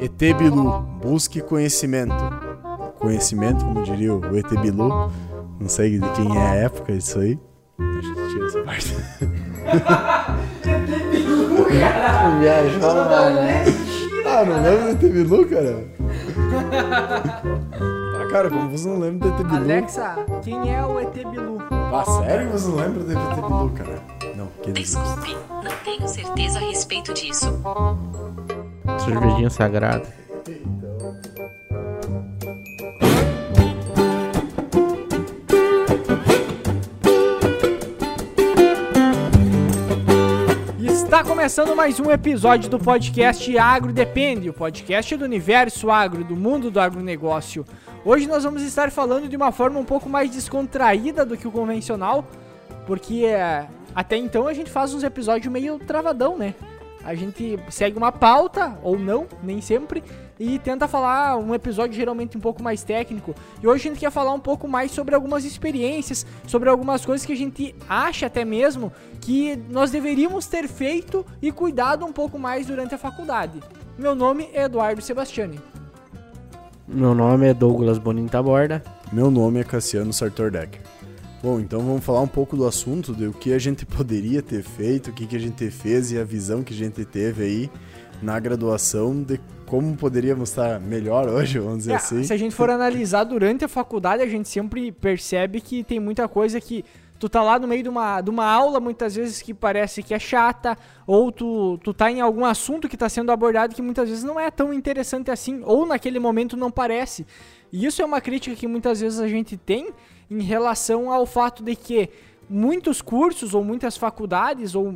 ET Bilu, busque conhecimento. Conhecimento, como diria o ET Bilu. Não sei de quem é a época isso aí. A gente tira essa parte. Viajou, mano. ah, não lembro do ET Bilu, cara? ah, cara, como você não lembra do ET Bilu? Alexa, quem é o ET Bilu? Ah, sério que você não lembra do ET Bilu, cara? Não, que Desculpe, não tenho certeza a respeito disso. Cervejinha sagrada. Está começando mais um episódio do podcast Agro Depende, o podcast do universo agro, do mundo do agronegócio. Hoje nós vamos estar falando de uma forma um pouco mais descontraída do que o convencional, porque é, até então a gente faz uns episódios meio travadão, né? A gente segue uma pauta, ou não, nem sempre, e tenta falar um episódio geralmente um pouco mais técnico. E hoje a gente quer falar um pouco mais sobre algumas experiências, sobre algumas coisas que a gente acha até mesmo que nós deveríamos ter feito e cuidado um pouco mais durante a faculdade. Meu nome é Eduardo Sebastiani. Meu nome é Douglas Bonita Borda. Meu nome é Cassiano Sartor Decker. Bom, então vamos falar um pouco do assunto, do que a gente poderia ter feito, o que, que a gente fez e a visão que a gente teve aí na graduação de como poderíamos estar melhor hoje, vamos dizer É, assim. Se a gente for analisar durante a faculdade, a gente sempre percebe que tem muita coisa que tu tá lá no meio de uma, de uma aula, muitas vezes que parece que é chata, ou tu, tu tá em algum assunto que tá sendo abordado que muitas vezes não é tão interessante assim, ou naquele momento não parece. E isso é uma crítica que muitas vezes a gente tem em relação ao fato de que muitos cursos ou muitas faculdades ou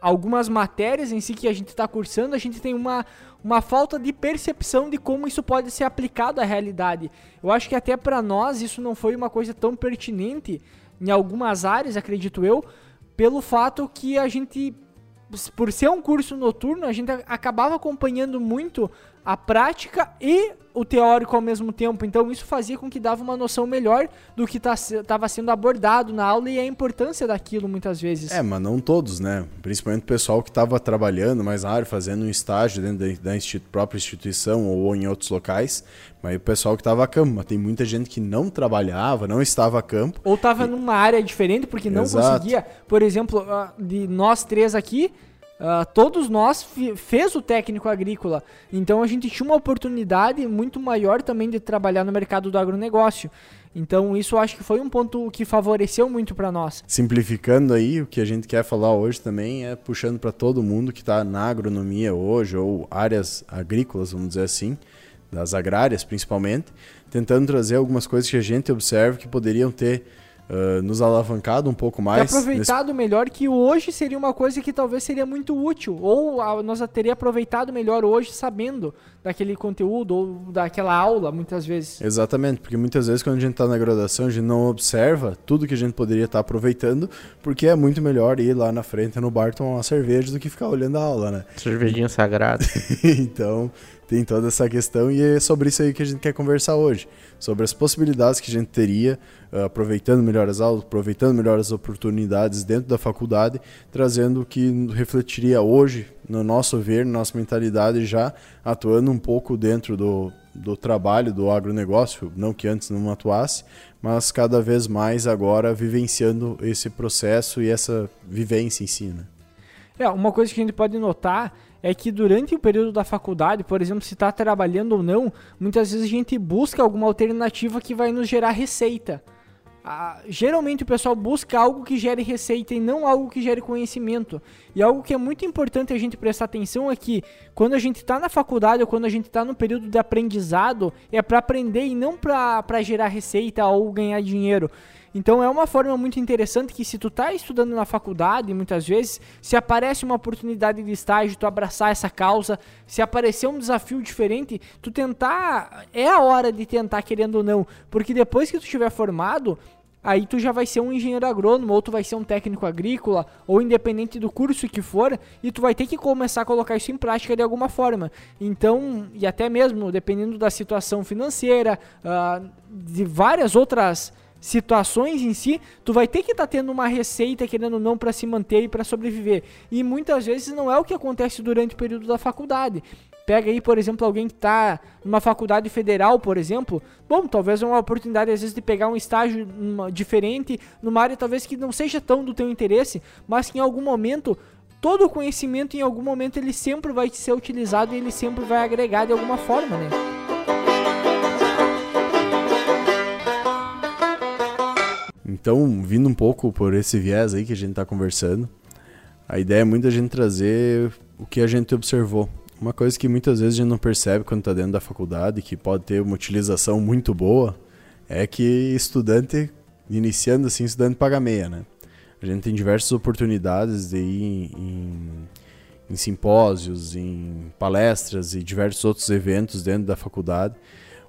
algumas matérias em si que a gente está cursando, a gente tem uma, uma falta de percepção de como isso pode ser aplicado à realidade. Eu acho que até para nós isso não foi uma coisa tão pertinente em algumas áreas, acredito eu, pelo fato que a gente, por ser um curso noturno, a gente acabava acompanhando muito a prática e o teórico ao mesmo tempo. Então isso fazia com que dava uma noção melhor do que estava sendo abordado na aula e a importância daquilo muitas vezes. É, mas não todos, né? Principalmente o pessoal que estava trabalhando mais na área, fazendo um estágio dentro da, institu própria instituição ou em outros locais. Mas o pessoal que estava a campo. Mas tem muita gente que não trabalhava, não estava a campo. Ou estava e... numa área diferente porque não Exato. conseguia. Por exemplo, de nós três aqui, Uh, todos nós fez o técnico agrícola, então a gente tinha uma oportunidade muito maior também de trabalhar no mercado do agronegócio. Então isso acho que foi um ponto que favoreceu muito para nós. Simplificando aí, o que a gente quer falar hoje também é puxando para todo mundo que está na agronomia hoje ou áreas agrícolas, vamos dizer assim, das agrárias principalmente, tentando trazer algumas coisas que a gente observa que poderiam ter Uh, nos alavancado um pouco mais. Ter aproveitado nesse... melhor que hoje seria uma coisa que talvez seria muito útil. Ou a, nós teria aproveitado melhor hoje sabendo daquele conteúdo ou daquela aula, muitas vezes. Exatamente, porque muitas vezes quando a gente está na graduação, a gente não observa tudo que a gente poderia estar tá aproveitando, porque é muito melhor ir lá na frente no bar tomar uma cerveja do que ficar olhando a aula, né? Cervejinha sagrada. então, tem toda essa questão e é sobre isso aí que a gente quer conversar hoje. Sobre as possibilidades que a gente teria, uh, aproveitando melhor as aulas, aproveitando melhor as oportunidades dentro da faculdade, trazendo o que refletiria hoje, no nosso ver, na nossa mentalidade, já atuando um pouco dentro do, do trabalho, do agronegócio, não que antes não atuasse, mas cada vez mais agora vivenciando esse processo e essa vivência em si. Né? É, uma coisa que a gente pode notar é que durante o período da faculdade, por exemplo, se está trabalhando ou não, muitas vezes a gente busca alguma alternativa que vai nos gerar receita. Ah, geralmente o pessoal busca algo que gere receita e não algo que gere conhecimento. E algo que é muito importante a gente prestar atenção é que quando a gente está na faculdade ou quando a gente está no período de aprendizado, é para aprender e não para gerar receita ou ganhar dinheiro. Então é uma forma muito interessante que se tu tá estudando na faculdade, muitas vezes, se aparece uma oportunidade de estágio, tu abraçar essa causa, se aparecer um desafio diferente, tu tentar, é a hora de tentar querendo ou não, porque depois que tu estiver formado, aí tu já vai ser um engenheiro agrônomo, ou tu vai ser um técnico agrícola, ou independente do curso que for, e tu vai ter que começar a colocar isso em prática de alguma forma. Então, e até mesmo dependendo da situação financeira, uh, de várias outras situações em si, tu vai ter que estar tá tendo uma receita querendo ou não para se manter e para sobreviver. E muitas vezes não é o que acontece durante o período da faculdade. Pega aí, por exemplo, alguém que está numa faculdade federal, por exemplo. Bom, talvez é uma oportunidade, às vezes, de pegar um estágio numa, diferente, numa área talvez que não seja tão do teu interesse, mas que em algum momento, todo o conhecimento, em algum momento, ele sempre vai ser utilizado e ele sempre vai agregar de alguma forma, né? Então, vindo um pouco por esse viés aí que a gente está conversando, a ideia é muito a gente trazer o que a gente observou uma coisa que muitas vezes a gente não percebe quando está dentro da faculdade, que pode ter uma utilização muito boa, é que estudante, iniciando assim, estudante paga meia, né? A gente tem diversas oportunidades de ir em, em simpósios, em palestras e diversos outros eventos dentro da faculdade,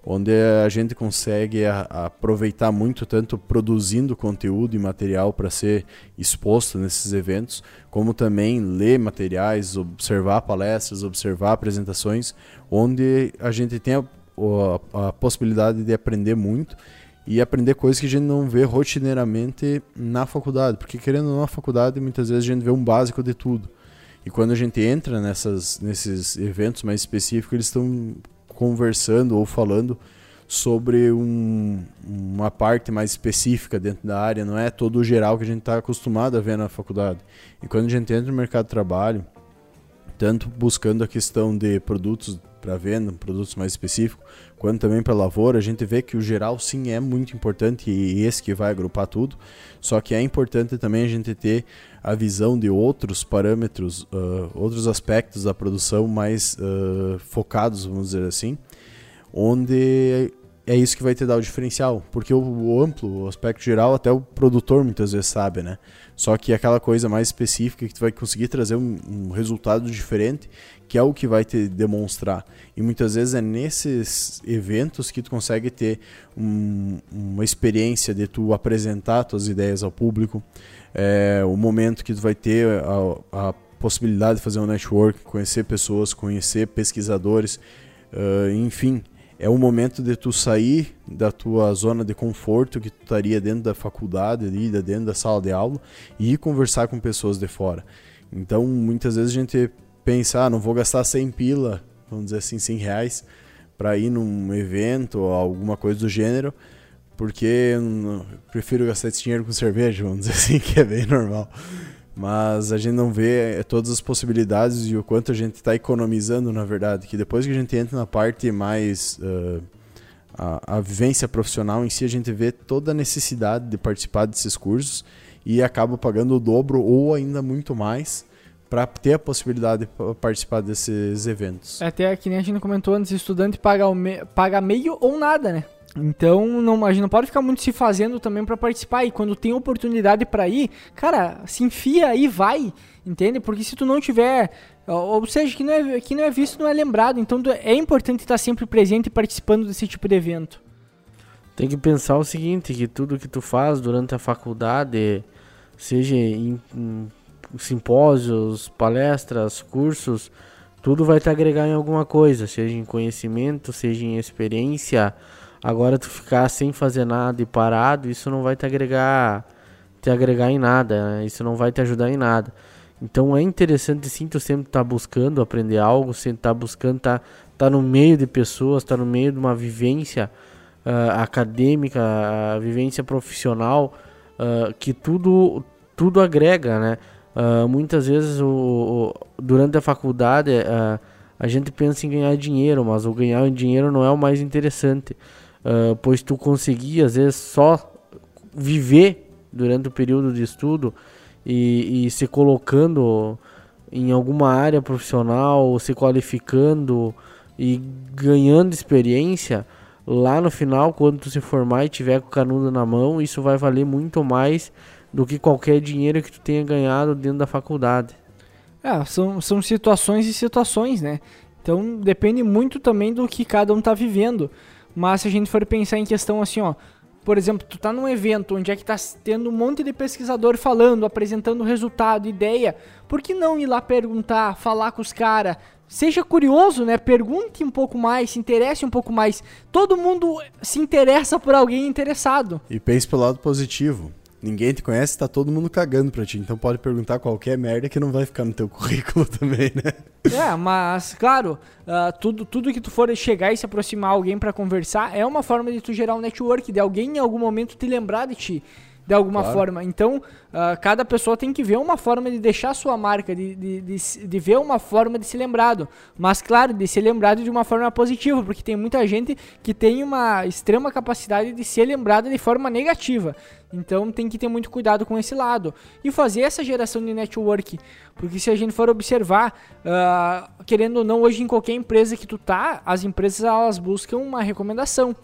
onde a gente consegue a, a aproveitar muito tanto produzindo conteúdo e material para ser exposto nesses eventos, como também ler materiais, observar palestras, observar apresentações, onde a gente tem a, a, a possibilidade de aprender muito e aprender coisas que a gente não vê rotineiramente na faculdade, porque querendo ou não, na faculdade muitas vezes a gente vê um básico de tudo. E quando a gente entra nessas, nesses eventos mais específicos, eles estão conversando ou falando sobre um, uma parte mais específica dentro da área, não é todo o geral que a gente está acostumado a ver na faculdade. E quando a gente entra no mercado de trabalho, tanto buscando a questão de produtos para venda, produtos mais específicos, quanto também para lavoura, a gente vê que o geral sim é muito importante e esse que vai agrupar tudo. Só que é importante também a gente ter a visão de outros parâmetros, uh, outros aspectos da produção mais uh, focados, vamos dizer assim, onde é isso que vai te dar o diferencial, porque o, amplo, o aspecto geral, até o produtor muitas vezes sabe, né? Só que aquela coisa mais específica que tu vai conseguir trazer um, um resultado diferente, que é o que vai te demonstrar. E muitas vezes é nesses eventos que tu consegue ter um, uma experiência de tu apresentar tuas ideias ao público, é, o momento que tu vai ter a, a possibilidade de fazer um network, conhecer pessoas, conhecer pesquisadores, uh, enfim, é o momento de tu sair da tua zona de conforto que tu estaria dentro da faculdade, ali, dentro da sala de aula e ir conversar com pessoas de fora. Então, muitas vezes a gente pensa, ah, não vou gastar 100 pila, vamos dizer assim, 100 reais para ir num evento ou alguma coisa do gênero, porque eu prefiro gastar esse dinheiro com cerveja, vamos dizer assim, que é bem normal. Mas a gente não vê é, todas as possibilidades e o quanto a gente está economizando, na verdade. Que depois que a gente entra na parte mais. Uh, a, a vivência profissional em si, a gente vê toda a necessidade de participar desses cursos e acaba pagando o dobro ou ainda muito mais para ter a possibilidade de participar desses eventos. Até que nem a gente comentou antes, estudante paga, me, paga meio ou nada, né? Então, não, a gente não pode ficar muito se fazendo também para participar. E quando tem oportunidade para ir, cara, se enfia e vai, entende? Porque se tu não tiver, ou seja, que não é, que não é visto, não é lembrado. Então, é importante estar sempre presente e participando desse tipo de evento. Tem que pensar o seguinte, que tudo que tu faz durante a faculdade, seja em, em simpósios, palestras, cursos, tudo vai te agregar em alguma coisa, seja em conhecimento, seja em experiência, Agora tu ficar sem fazer nada e parado, isso não vai te agregar te agregar em nada, né? isso não vai te ajudar em nada. Então é interessante sim tu sempre estar tá buscando aprender algo, sempre estar tá buscando estar tá, tá no meio de pessoas, estar tá no meio de uma vivência uh, acadêmica, uh, vivência profissional, uh, que tudo tudo agrega, né? Muitas vezes o, o, durante a faculdade a gente pensa em ganhar dinheiro, mas o ganhar dinheiro não é o mais interessante uh, pois tu conseguia às vezes só viver durante o período de estudo e, e se colocando em alguma área profissional, se qualificando e ganhando experiência, lá no final, quando tu se formar e tiver com o canudo na mão, isso vai valer muito mais do que qualquer dinheiro que tu tenha ganhado dentro da faculdade. É, são, são situações e situações, né? Então depende muito também do que cada um está vivendo. Mas se a gente for pensar em questão assim, ó, por exemplo, tu tá num evento onde é que tá tendo um monte de pesquisador falando, apresentando resultado, ideia, por que não ir lá perguntar, falar com os caras? Seja curioso, né? Pergunte um pouco mais, se interesse um pouco mais. Todo mundo se interessa por alguém interessado. E pense pelo lado positivo. Ninguém te conhece, tá todo mundo cagando pra ti. Então pode perguntar qualquer merda que não vai ficar no teu currículo também, né? É, mas, claro, uh, tudo, tudo que tu for chegar e se aproximar alguém para conversar é uma forma de tu gerar um network, de alguém em algum momento te lembrar de ti de alguma claro. forma. Então, uh, cada pessoa tem que ver uma forma de deixar sua marca, de, de, de, de, ver uma forma de ser lembrado. Mas, claro, de ser lembrado de uma forma positiva, porque tem muita gente que tem uma extrema capacidade de ser lembrada de forma negativa. Então, tem que ter muito cuidado com esse lado. E fazer essa geração de network. Porque se a gente for observar, uh, querendo ou não, hoje em qualquer empresa que tu tá, as empresas elas buscam uma recomendação.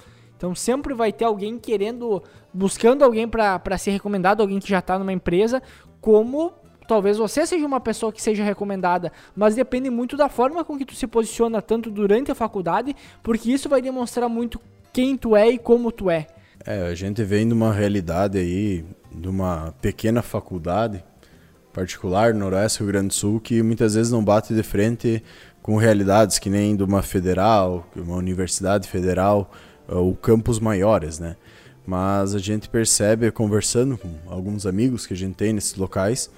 Então sempre vai ter alguém querendo, buscando alguém para ser recomendado, alguém que já está numa empresa, como talvez você seja uma pessoa que seja recomendada, mas depende muito da forma com que tu se posiciona tanto durante a faculdade, porque isso vai demonstrar muito quem tu é e como tu é. É, a gente vem de uma realidade aí, de uma pequena faculdade particular no Noroeste Rio Grande do Sul, que muitas vezes não bate de frente com realidades que nem de uma federal, uma universidade federal, ou campos maiores, né? Mas a gente percebe, conversando com alguns amigos que a gente tem nesses locais,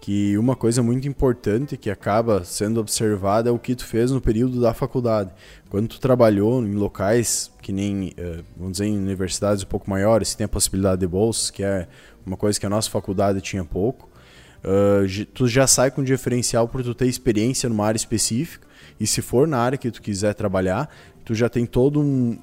que uma coisa muito importante que acaba sendo observada é o que tu fez no período da faculdade. Quando tu trabalhou em locais que nem, uh, vamos dizer, em universidades um pouco maiores, que tem a possibilidade de bolsas, que é uma coisa que a nossa faculdade tinha pouco, uh, tu já sai com diferencial por tu ter experiência numa área específica, e se for na área que tu quiser trabalhar, tu já tem todo um,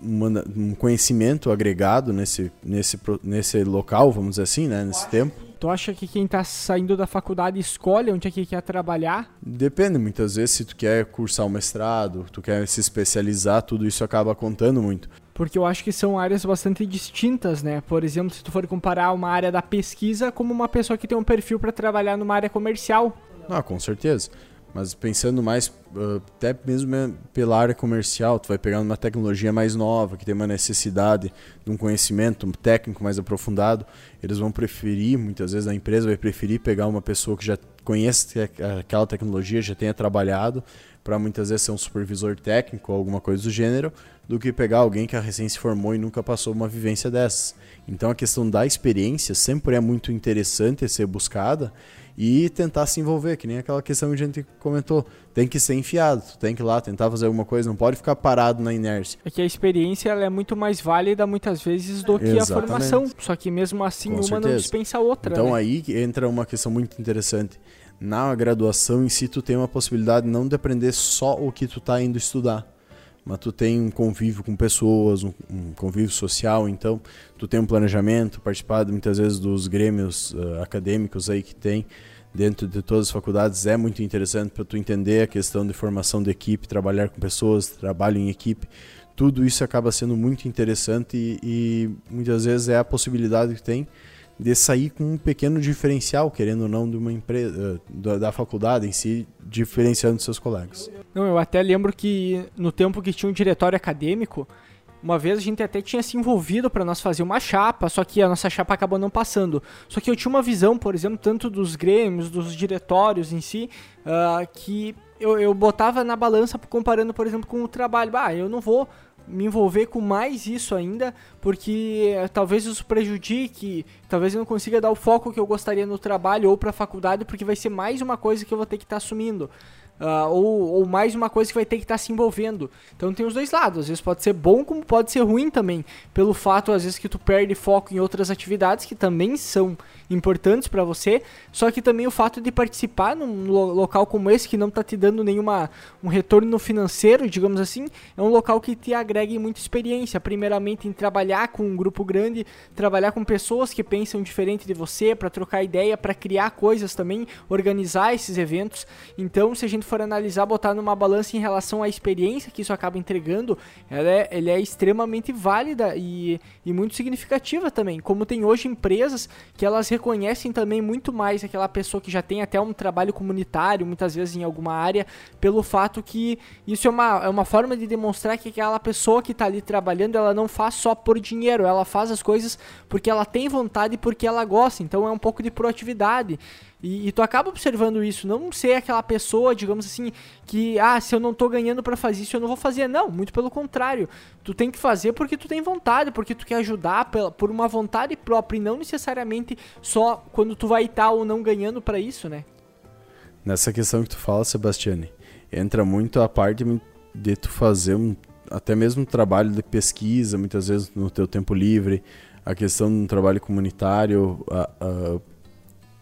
um conhecimento agregado nesse, nesse, nesse local, vamos dizer assim, né, nesse tempo. Tu acha que quem está saindo da faculdade escolhe onde é que quer trabalhar? Depende, muitas vezes se tu quer cursar um mestrado, tu quer se especializar, tudo isso acaba contando muito. Porque eu acho que são áreas bastante distintas, né? Por exemplo, se tu for comparar uma área da pesquisa como uma pessoa que tem um perfil para trabalhar numa área comercial. Ah, com certeza. Mas pensando mais, uh, até mesmo pela área comercial, tu vai pegar uma tecnologia mais nova, que tem uma necessidade de um conhecimento técnico mais aprofundado, eles vão preferir, muitas vezes a empresa vai preferir pegar uma pessoa que já conhece aquela tecnologia, já tenha trabalhado, para muitas vezes ser um supervisor técnico ou alguma coisa do gênero, do que pegar alguém que recém se formou e nunca passou uma vivência dessas. Então a questão da experiência sempre é muito interessante ser buscada e tentar se envolver, que nem aquela questão que a gente comentou. Tem que ser enfiado, tem que ir lá tentar fazer alguma coisa, não pode ficar parado na inércia. É que a experiência ela é muito mais válida muitas vezes do que Exatamente. a formação. Só que mesmo assim Com uma certeza. não dispensa a outra. Então né? aí entra uma questão muito interessante. Na graduação em si, tu tem uma possibilidade não de aprender só o que tu está indo estudar mas tu tem um convívio com pessoas, um, um, convívio social, então tu tem um planejamento, participar muitas vezes dos grêmios uh, acadêmicos aí que tem dentro de todas as faculdades é muito interessante para tu entender a questão de formação de equipe, trabalhar com pessoas, trabalho em equipe. Tudo isso acaba sendo muito interessante e, e muitas vezes é a possibilidade que tem de sair com um pequeno diferencial, querendo ou não, de uma empresa, da, da, faculdade em si, diferenciando seus colegas. Não, eu até lembro que no tempo que tinha um diretório acadêmico, uma vez a gente até tinha se envolvido para nós fazer uma chapa, só que a nossa chapa acabou não passando. Só que eu tinha uma visão, por exemplo, tanto dos grêmios, dos diretórios em si, uh, que eu, eu botava na balança comparando, por exemplo, com o trabalho. Ah, eu não vou me envolver com mais isso ainda, porque eh, talvez isso prejudique, talvez eu não consiga dar o foco que eu gostaria no trabalho ou para a faculdade, porque vai ser mais uma coisa que eu vou ter que estar tá assumindo. Uh, ou, ou, mais uma coisa que vai ter que estar tá se envolvendo. Então tem os dois lados. Às vezes pode ser bom, como pode ser ruim também. Pelo fato, às vezes, que tu perde foco em outras atividades que também são importantes para você. Só que também o fato de participar num lo local como esse, que não está te dando nenhuma um retorno financeiro, digamos assim, é um local que te agrega muita experiência. Primeiramente em trabalhar com um grupo grande, trabalhar com pessoas que pensam diferente de você, para trocar ideia, para criar coisas também, organizar esses eventos. Então, se a gente for analisar, botar numa balança em relação à experiência que isso acaba entregando, ela é, ela é extremamente válida e, e muito significativa também. Como tem hoje empresas que elas reconhecem também muito mais aquela pessoa que já tem até um trabalho comunitário, muitas vezes em alguma área, pelo fato que isso é uma, é uma forma de demonstrar que aquela pessoa que está ali trabalhando, ela não faz só por dinheiro, ela faz as coisas porque ela tem vontade e porque ela gosta. Então é um pouco de proatividade. E, e, tu acaba observando isso, não ser aquela pessoa, digamos assim, que, ah, se eu não tô ganhando para fazer isso, eu não vou fazer. Não, muito pelo contrário. Tu tem que fazer porque tu tem vontade, porque tu quer ajudar pela, por uma vontade própria e não necessariamente só quando tu vai estar ou não ganhando para isso, né? Nessa questão que tu fala, Sebastiane, entra muito a parte de tu fazer um, até mesmo um trabalho de pesquisa, muitas vezes no teu tempo livre, a questão do trabalho comunitário, a, a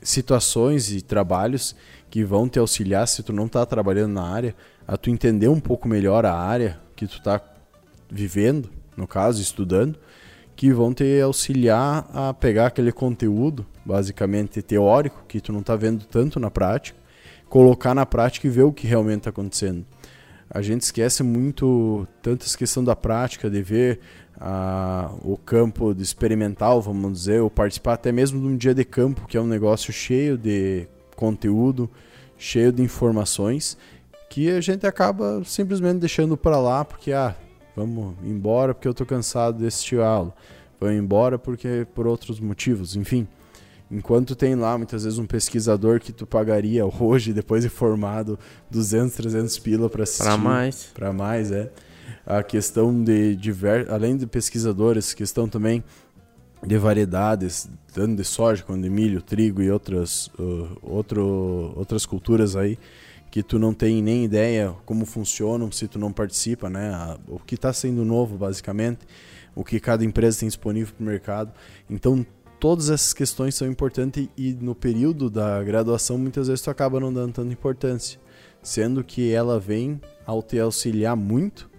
situações e trabalhos que vão te auxiliar se tu não está trabalhando na área, a tu entender um pouco melhor a área que tu está vivendo, no caso, estudando, que vão te auxiliar a pegar aquele conteúdo, basicamente teórico, que tu não está vendo tanto na prática, colocar na prática e ver o que realmente está acontecendo. A gente esquece muito tanto essa questão da prática, de ver a, o campo experimental, vamos dizer, ou participar até mesmo de um dia de campo, que é um negócio cheio de conteúdo, cheio de informações, que a gente acaba simplesmente deixando para lá, porque, ah, vamos embora porque eu estou cansado de assistir aula, vamos embora porque por outros motivos, enfim. Enquanto tem lá muitas vezes um pesquisador que tu pagaria hoje, depois de formado, 200, 300 pila para assistir. Para mais. Para mais, é a questão de diver... além de pesquisadores, questão também de variedades, tanto de soja quanto de milho, trigo e outras, uh, outro, outras culturas aí que tu não tem nem ideia como funcionam se tu não participa, né? O que está sendo novo, basicamente, o que cada empresa tem disponível para o mercado. Então, todas essas questões são importantes e no período da graduação muitas vezes tu acaba não dando tanta importância, sendo que ela vem ao te auxiliar muito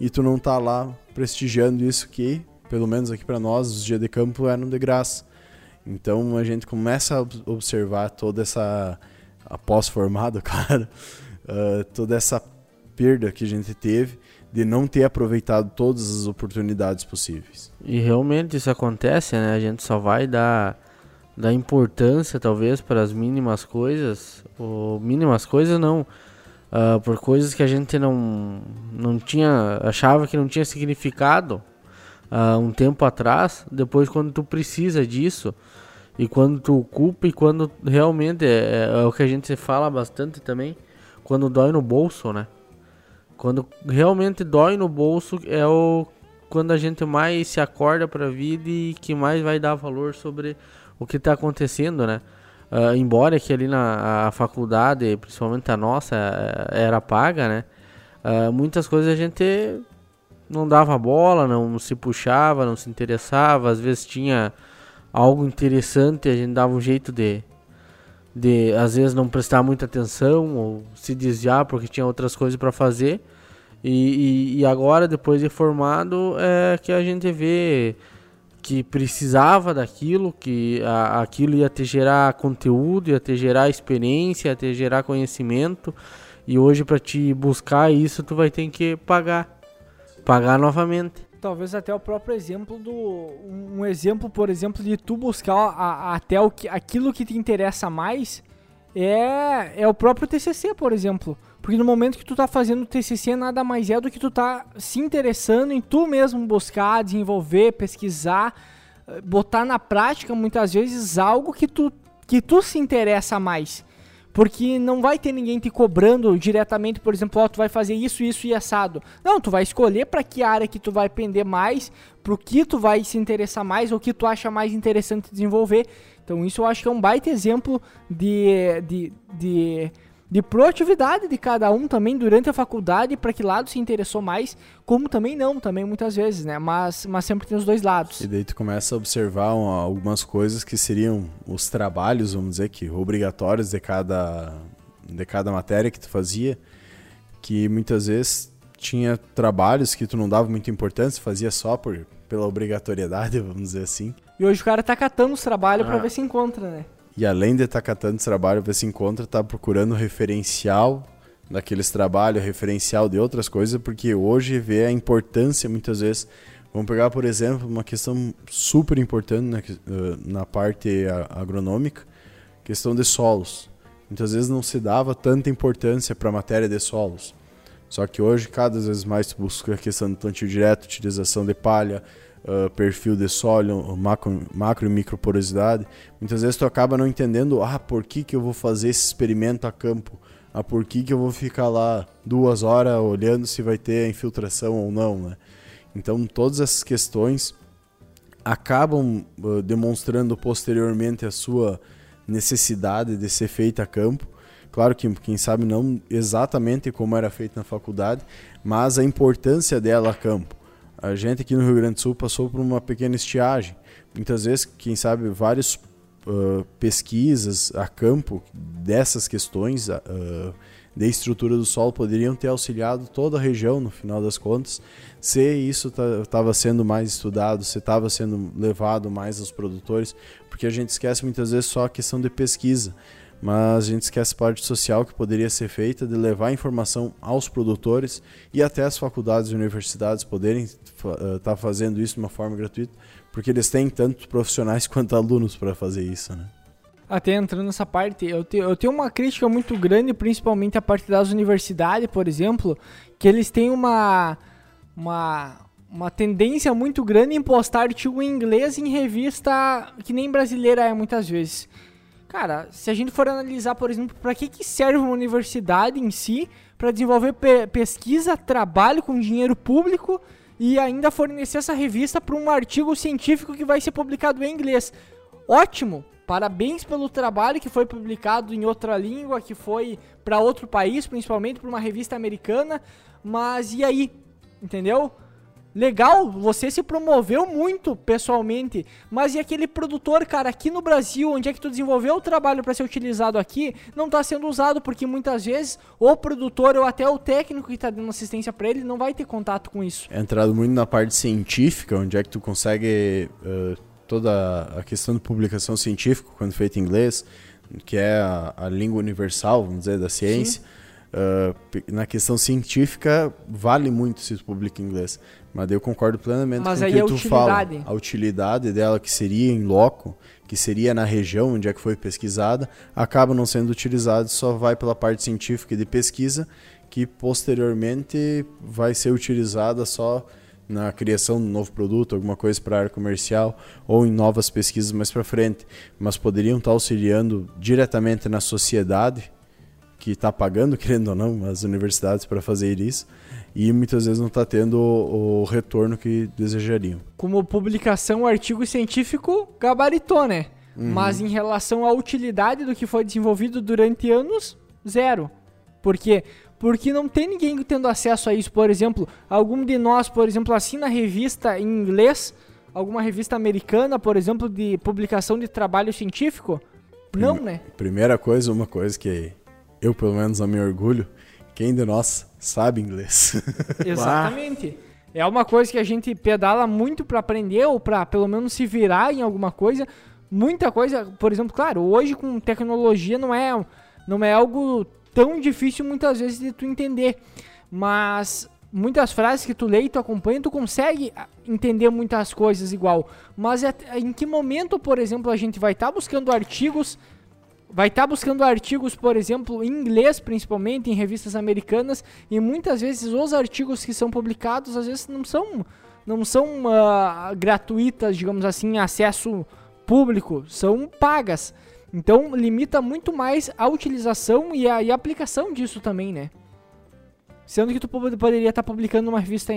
e tu não tá lá prestigiando isso que, pelo menos aqui para nós, os dias de campo eram de graça. Então a gente começa a observar toda essa, após formado, claro, uh, toda essa perda que a gente teve de não ter aproveitado todas as oportunidades possíveis. E realmente isso acontece, né? A gente só vai dar, dar importância, talvez, para as mínimas coisas, ou mínimas coisas não, uh, por coisas que a gente não, não tinha, achava que não tinha significado uh, um tempo atrás, depois quando tu precisa disso e quando tu ocupa e quando realmente é, é, é o que a gente fala bastante também, quando dói no bolso, né? Quando realmente dói no bolso é o quando a gente mais se acorda para a vida e que mais vai dar valor sobre o que está acontecendo, né? Uh, embora que ali na faculdade, principalmente a nossa, eh, era paga, né? Uh, muitas coisas a gente não dava bola, não se puxava, não se interessava. Às vezes tinha algo interessante, a gente dava um jeito de, de às vezes não prestar muita atenção ou se desviar porque tinha outras coisas para fazer. E, e, e, agora, depois de formado, é que a gente vê que precisava daquilo, que a, aquilo ia te gerar conteúdo, ia te gerar experiência, ia te gerar conhecimento. E hoje para te buscar isso, tu vai ter que pagar. Pagar novamente. Talvez até o próprio exemplo do. Um exemplo, por exemplo, de tu buscar a, a, até o que, aquilo que te interessa mais é, é o próprio TCC, por exemplo. Porque no momento que tu tá fazendo o TCC, nada mais é do que tu tá se interessando em tu mesmo buscar, desenvolver, pesquisar, eh, botar na prática muitas vezes algo que tu, que tu se interessa mais. Porque não vai ter ninguém te cobrando diretamente, por exemplo, oh, tu vai fazer isso, isso e assado. Não, tu vai escolher para que área que tu vai aprender mais, pro que tu vai se interessar mais, ou que tu acha mais interessante desenvolver. Então isso eu acho que é um baita exemplo de, de, de de proatividade de cada um também durante a faculdade, para que lado se interessou mais, como também não, também muitas vezes, né? Mas, mas sempre tem os dois lados. E daí tu começa a observar algumas coisas que seriam os trabalhos, vamos dizer que obrigatórios de cada de cada matéria que tu fazia, que muitas vezes tinha trabalhos que tu não dava muita importância, fazia só por pela obrigatoriedade, vamos dizer assim. E hoje o cara tá catando os trabalhos ah. para ver se encontra, né? E além de estar tá catando esse trabalho, você encontra, tá procurando referencial daqueles trabalhos, referencial de outras coisas, porque hoje vê a importância muitas vezes. Vamos pegar, por exemplo, uma questão super importante na, eh, na parte agronômica, questão de solos. Muitas vezes não se dava tanta importância para a matéria de solos. Só que hoje, cada vez mais, busca a questão do plantio direto, utilização de palha, uh, perfil de solo, macro, macro e micro porosidade. Muitas vezes tu acaba não entendendo, ah, por que, que eu vou fazer esse experimento a campo? Ah, por que, que eu vou ficar lá duas horas olhando se vai ter infiltração ou não, né? Então, todas essas questões acabam uh, demonstrando posteriormente a sua necessidade de ser feita a campo. Claro que, quem sabe, não exatamente como era feito na faculdade, mas a importância dela a campo. A gente aqui no Rio Grande do Sul passou por uma pequena estiagem. Muitas vezes, quem sabe, várias uh, pesquisas a campo dessas questões uh, de estrutura do solo poderiam ter auxiliado toda a região, no final das contas, se isso estava sendo mais estudado, se estava sendo levado mais aos produtores, porque a gente esquece muitas vezes só a questão de pesquisa, mas a gente esquece a parte social que poderia ser feita de levar informação aos produtores e até as faculdades e universidades poderem estar uh, tá fazendo isso de uma forma gratuita, porque eles têm tanto profissionais quanto alunos para fazer isso, né? Até entrando nessa parte, eu, te, eu tenho uma crítica muito grande, principalmente a parte das universidades, por exemplo, que eles têm uma, uma, uma tendência muito grande em postar artigo em inglês em revista que nem brasileira é muitas vezes. Cara, se a gente for analisar, por exemplo, para que, que serve uma universidade em si, para desenvolver pe pesquisa, trabalho com dinheiro público e ainda fornecer essa revista para um artigo científico que vai ser publicado em inglês. Ótimo, Parabéns pelo trabalho que foi publicado em outra língua, que foi para outro país, principalmente para uma revista americana. Mas e aí? Entendeu? Legal, você se promoveu muito pessoalmente, mas e aquele produtor, cara, aqui no Brasil, onde é que tu desenvolveu o trabalho para ser utilizado aqui, não está sendo usado porque muitas vezes o produtor ou até o técnico que está dando assistência para ele não vai ter contato com isso. É entrado muito na parte científica, onde é que tu consegue uh toda a questão de publicação científica, quando feita em inglês, que é a, a língua universal, vamos dizer, da ciência. Uh, na questão científica, vale muito se tu publica em inglês. Mas eu concordo plenamente Mas com o que tu utilidade. fala. A utilidade dela, que seria em loco, que seria na região onde é que foi pesquisada, acaba não sendo utilizada, só vai pela parte científica e de pesquisa, que posteriormente vai ser utilizada só na criação de um novo produto, alguma coisa para a área comercial ou em novas pesquisas mais para frente, mas poderiam estar auxiliando diretamente na sociedade que está pagando, querendo ou não, as universidades para fazer isso e muitas vezes não está tendo o, o, retorno que desejariam. Como publicação, o artigo científico gabaritou, né? Uhum. Mas em relação à utilidade do que foi desenvolvido durante anos, zero. Porque porque não tem ninguém tendo acesso a isso. Por exemplo, algum de nós, por exemplo, assina revista em inglês, alguma revista americana, por exemplo, de publicação de trabalho científico? Prime não, né? Primeira coisa, uma coisa que eu, pelo menos, a me orgulho, quem de nós sabe inglês? Exatamente. é uma coisa que a gente pedala muito para aprender ou para pelo menos se virar em alguma coisa. Muita coisa, por exemplo, claro, hoje com tecnologia não é não é algo tão difícil muitas vezes de tu entender. Mas muitas frases que tu lê e tu acompanha, tu consegue ah, entender muitas coisas igual. Mas é, em que momento, por exemplo, a gente vai estar tá buscando artigos, vai estar tá buscando artigos, por exemplo, em inglês, principalmente em revistas americanas, e muitas vezes os artigos que são publicados às vezes não são não são uh, gratuitas, digamos assim, acesso público, são pagas. Então limita muito mais a utilização e a, e a aplicação disso também, né? Sendo que tu poderia estar publicando uma revista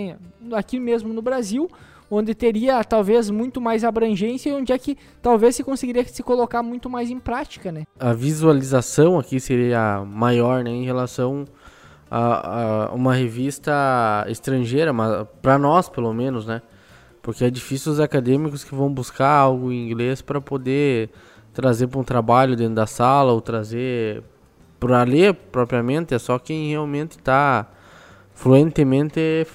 aqui mesmo no Brasil, onde teria talvez muito mais abrangência e onde é que talvez se conseguiria se colocar muito mais em prática, né? A visualização aqui seria maior, né, em relação a, a uma revista estrangeira, mas para nós pelo menos, né? Porque é difícil os acadêmicos que vão buscar algo em inglês para poder trazer para um trabalho dentro da sala ou trazer para ler propriamente, é só quem realmente está fluentemente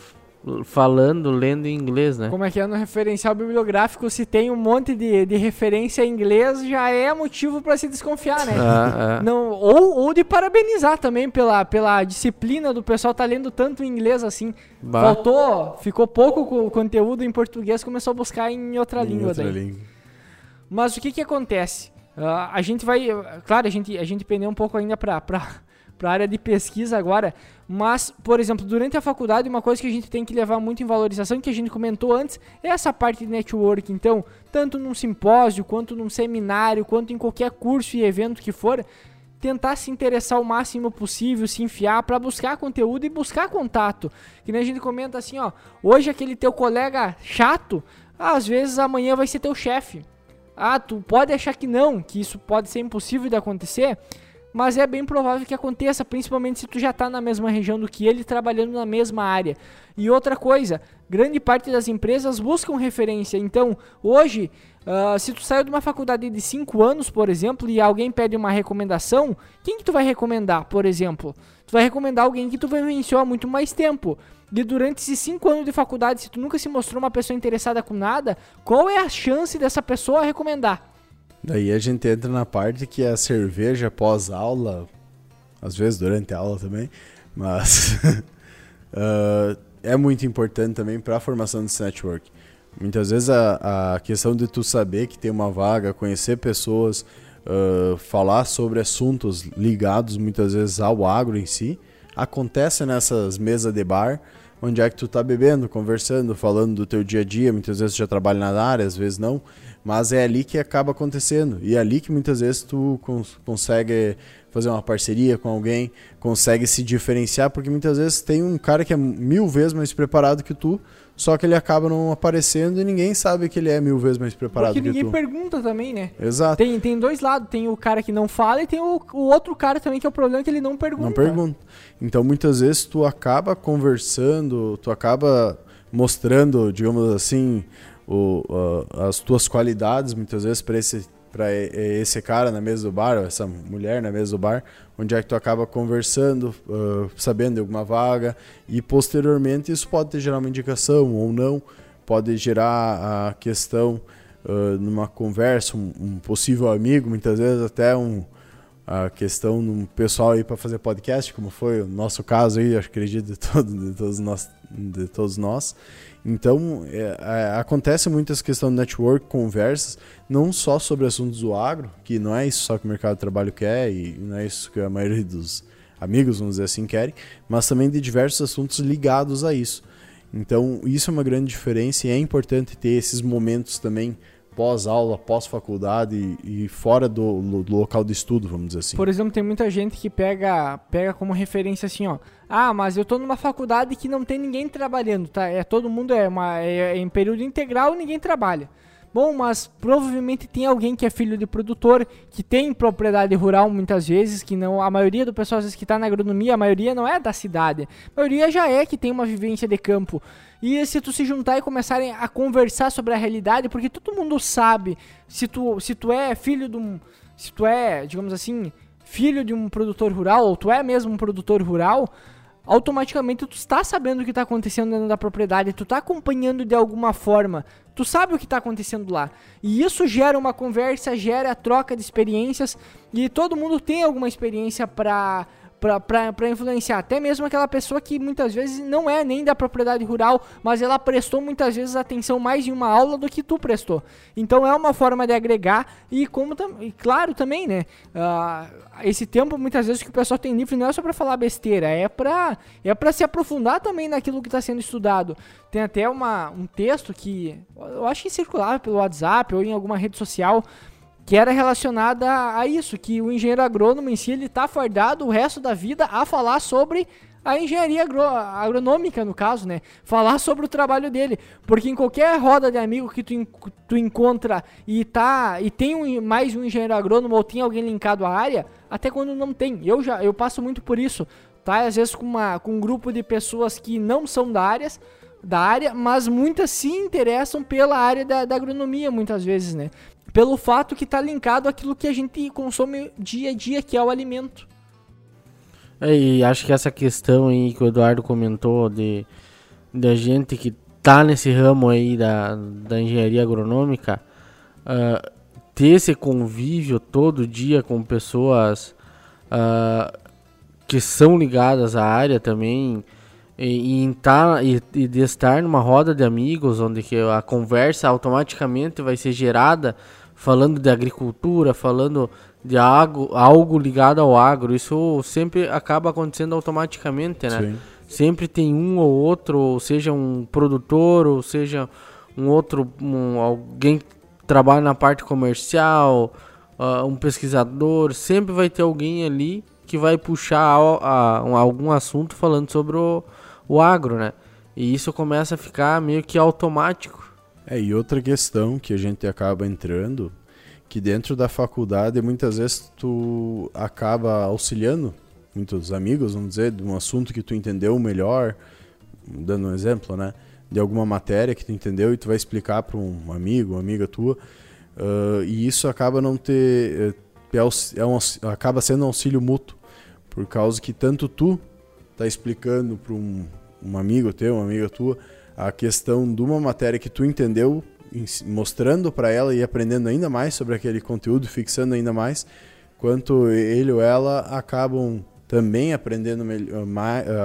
falando, lendo em inglês, né? Como é que é no referencial bibliográfico, se tem um monte de, de referência em inglês, já é motivo para se desconfiar, né? Ah, ah. Não, ou, ou de parabenizar também pela, pela disciplina do pessoal tá lendo tanto em inglês assim. Bah. Faltou, ficou pouco co- conteúdo em português, começou a buscar em outra Em língua outra daí. língua. Mas o que que acontece? Ah, a gente vai, claro, a gente, a gente pendeu um pouco ainda para para área de pesquisa agora, mas, por exemplo, durante a faculdade, uma coisa que a gente tem que levar muito em valorização, que a gente comentou antes, é essa parte de network. Então, tanto num simpósio, quanto num seminário, quanto em qualquer curso e evento que for, tentar se interessar o máximo possível, se enfiar para buscar conteúdo e buscar contato. Que nem a gente comenta assim, ó, hoje aquele teu colega chato, às vezes amanhã vai ser teu chefe. Ah, tu pode achar que não, que isso pode ser impossível de acontecer, mas é bem provável que aconteça, principalmente se tu já tá na mesma região do que ele, trabalhando na mesma área. E outra coisa, grande parte das empresas buscam referência. Então, hoje, ah, se tu saiu de uma faculdade de 5 anos, por exemplo, e alguém pede uma recomendação, quem que tu vai recomendar, por exemplo? Tu vai recomendar alguém que tu vivenciou há muito mais tempo. E durante esses 5 anos de faculdade, se tu nunca se mostrou uma pessoa interessada com nada, qual é a chance dessa pessoa recomendar? Daí a gente entra na parte que a cerveja pós-aula, às vezes durante a aula também, mas ah, é muito importante também para a formação desse network. Muitas vezes a, a questão de tu saber que tem uma vaga, conhecer pessoas, ah, falar sobre assuntos ligados muitas vezes ao agro em si, acontece nessas mesas de bar, onde é que tu tá bebendo, conversando, falando do teu dia a dia, muitas vezes tu já trabalha na área, às vezes não, mas é ali que acaba acontecendo. E é ali que muitas vezes tu cons consegue fazer uma parceria com alguém, consegue se diferenciar, porque muitas vezes tem um cara que é mil vezes mais preparado que tu, só que ele acaba não aparecendo e ninguém sabe que ele é mil vezes mais preparado Porque que ninguém tu. pergunta também, né? Exato. Tem, tem dois lados, tem o cara que não fala e tem o, o outro cara também que é o problema que ele não pergunta. Não pergunta. Então muitas vezes tu acaba conversando, tu acaba mostrando, digamos assim, o, as tuas qualidades muitas vezes para esse para esse cara na mesa do bar, ou essa mulher na mesa do bar, onde é que tu acaba conversando, ah, sabendo de alguma vaga e posteriormente isso pode te gerar uma indicação ou não, pode gerar a questão ah, numa conversa, um, um possível amigo, muitas vezes até um a questão do pessoal aí para fazer podcast, como foi o nosso caso aí, acredito de, de, todos, nós, de todos nós. Então, é, é, acontece muitas questões de network, conversas, não só sobre assuntos do agro, que não é isso só que o mercado de trabalho quer e não é isso que a maioria dos amigos, vamos dizer assim, querem, mas também de diversos assuntos ligados a isso. Então, isso é uma grande diferença e é importante ter esses momentos também pós-aula, pós-faculdade e, e fora do, do local de estudo, vamos dizer assim. Por exemplo, tem muita gente que pega, pega como referência assim, ó. Ah, mas eu tô numa faculdade que não tem ninguém trabalhando, tá? É todo mundo é, uma, é, é em período integral ninguém trabalha. Bom, mas provavelmente tem alguém que é filho de produtor, que tem propriedade rural muitas vezes, que não. A maioria do pessoal às vezes que tá na agronomia, a maioria não é da cidade. A maioria já é que tem uma vivência de campo. E se tu se juntar e começarem a conversar sobre a realidade, porque todo mundo sabe se tu, se tu é filho de um. Se tu é, digamos assim, filho de um produtor rural, ou tu é mesmo um produtor rural, automaticamente tu está sabendo o que está acontecendo dentro da propriedade, tu está acompanhando de alguma forma, tu sabe o que está acontecendo lá. E isso gera uma conversa, gera troca de experiências, e todo mundo tem alguma experiência para para influenciar. Até mesmo aquela pessoa que muitas vezes não é nem da propriedade rural, mas ela prestou muitas vezes atenção mais em uma aula do que tu prestou. Então é uma forma de agregar e como e claro também, né? ah, esse tempo muitas vezes que o pessoal tem livre não é só para falar besteira, é para é para se aprofundar também naquilo que está sendo estudado. Tem até uma, um texto que eu acho que circulava pelo WhatsApp ou em alguma rede social que era relacionada a, a isso, que o engenheiro agrônomo em si ele tá fardado o resto da vida a falar sobre a engenharia agro- agronômica, no caso, né? Falar sobre o trabalho dele. Porque em qualquer roda de amigo que tu, tu encontra e tá e tem um, mais um engenheiro agrônomo ou tem alguém linkado à área, até quando não tem. Eu já eu passo muito por isso, tá? Às vezes com, uma, com um grupo de pessoas que não são da área, da área, mas muitas se interessam pela área da, da agronomia, muitas vezes, né? Pelo fato que tá linkado àquilo que a gente consome dia a dia, que é o alimento. É, E acho que essa questão aí que o Eduardo comentou de da gente que tá nesse ramo aí da, da engenharia agronômica, uh, ter esse convívio todo dia com pessoas uh, que são ligadas à área também, e, e, tá, e, e de estar numa roda de amigos, onde que a conversa automaticamente vai ser gerada falando de agricultura, falando de algo, algo ligado ao agro. Isso sempre acaba acontecendo automaticamente, né? Sim. Sempre tem um ou outro, ou seja um produtor, ou seja um outro, um, alguém que trabalha na parte comercial, uh, um pesquisador, sempre vai ter alguém ali que vai puxar a, a, um, algum assunto falando sobre o, o agro, né? E isso começa a ficar meio que automático. É, e outra questão que a gente acaba entrando, que dentro da faculdade muitas vezes tu acaba auxiliando muitos amigos, vamos dizer, de um assunto que tu entendeu melhor, dando um exemplo, né? De alguma matéria que tu entendeu e tu vai explicar para um amigo, uma amiga tua, uh, e isso acaba não ter é, é um, acaba sendo um auxílio mútuo, por causa que tanto tu tá explicando para um, um amigo teu, uma amiga tua, a questão de uma matéria que tu entendeu, mostrando para ela e aprendendo ainda mais sobre aquele conteúdo, fixando ainda mais, quanto ele ou ela acabam também aprendendo,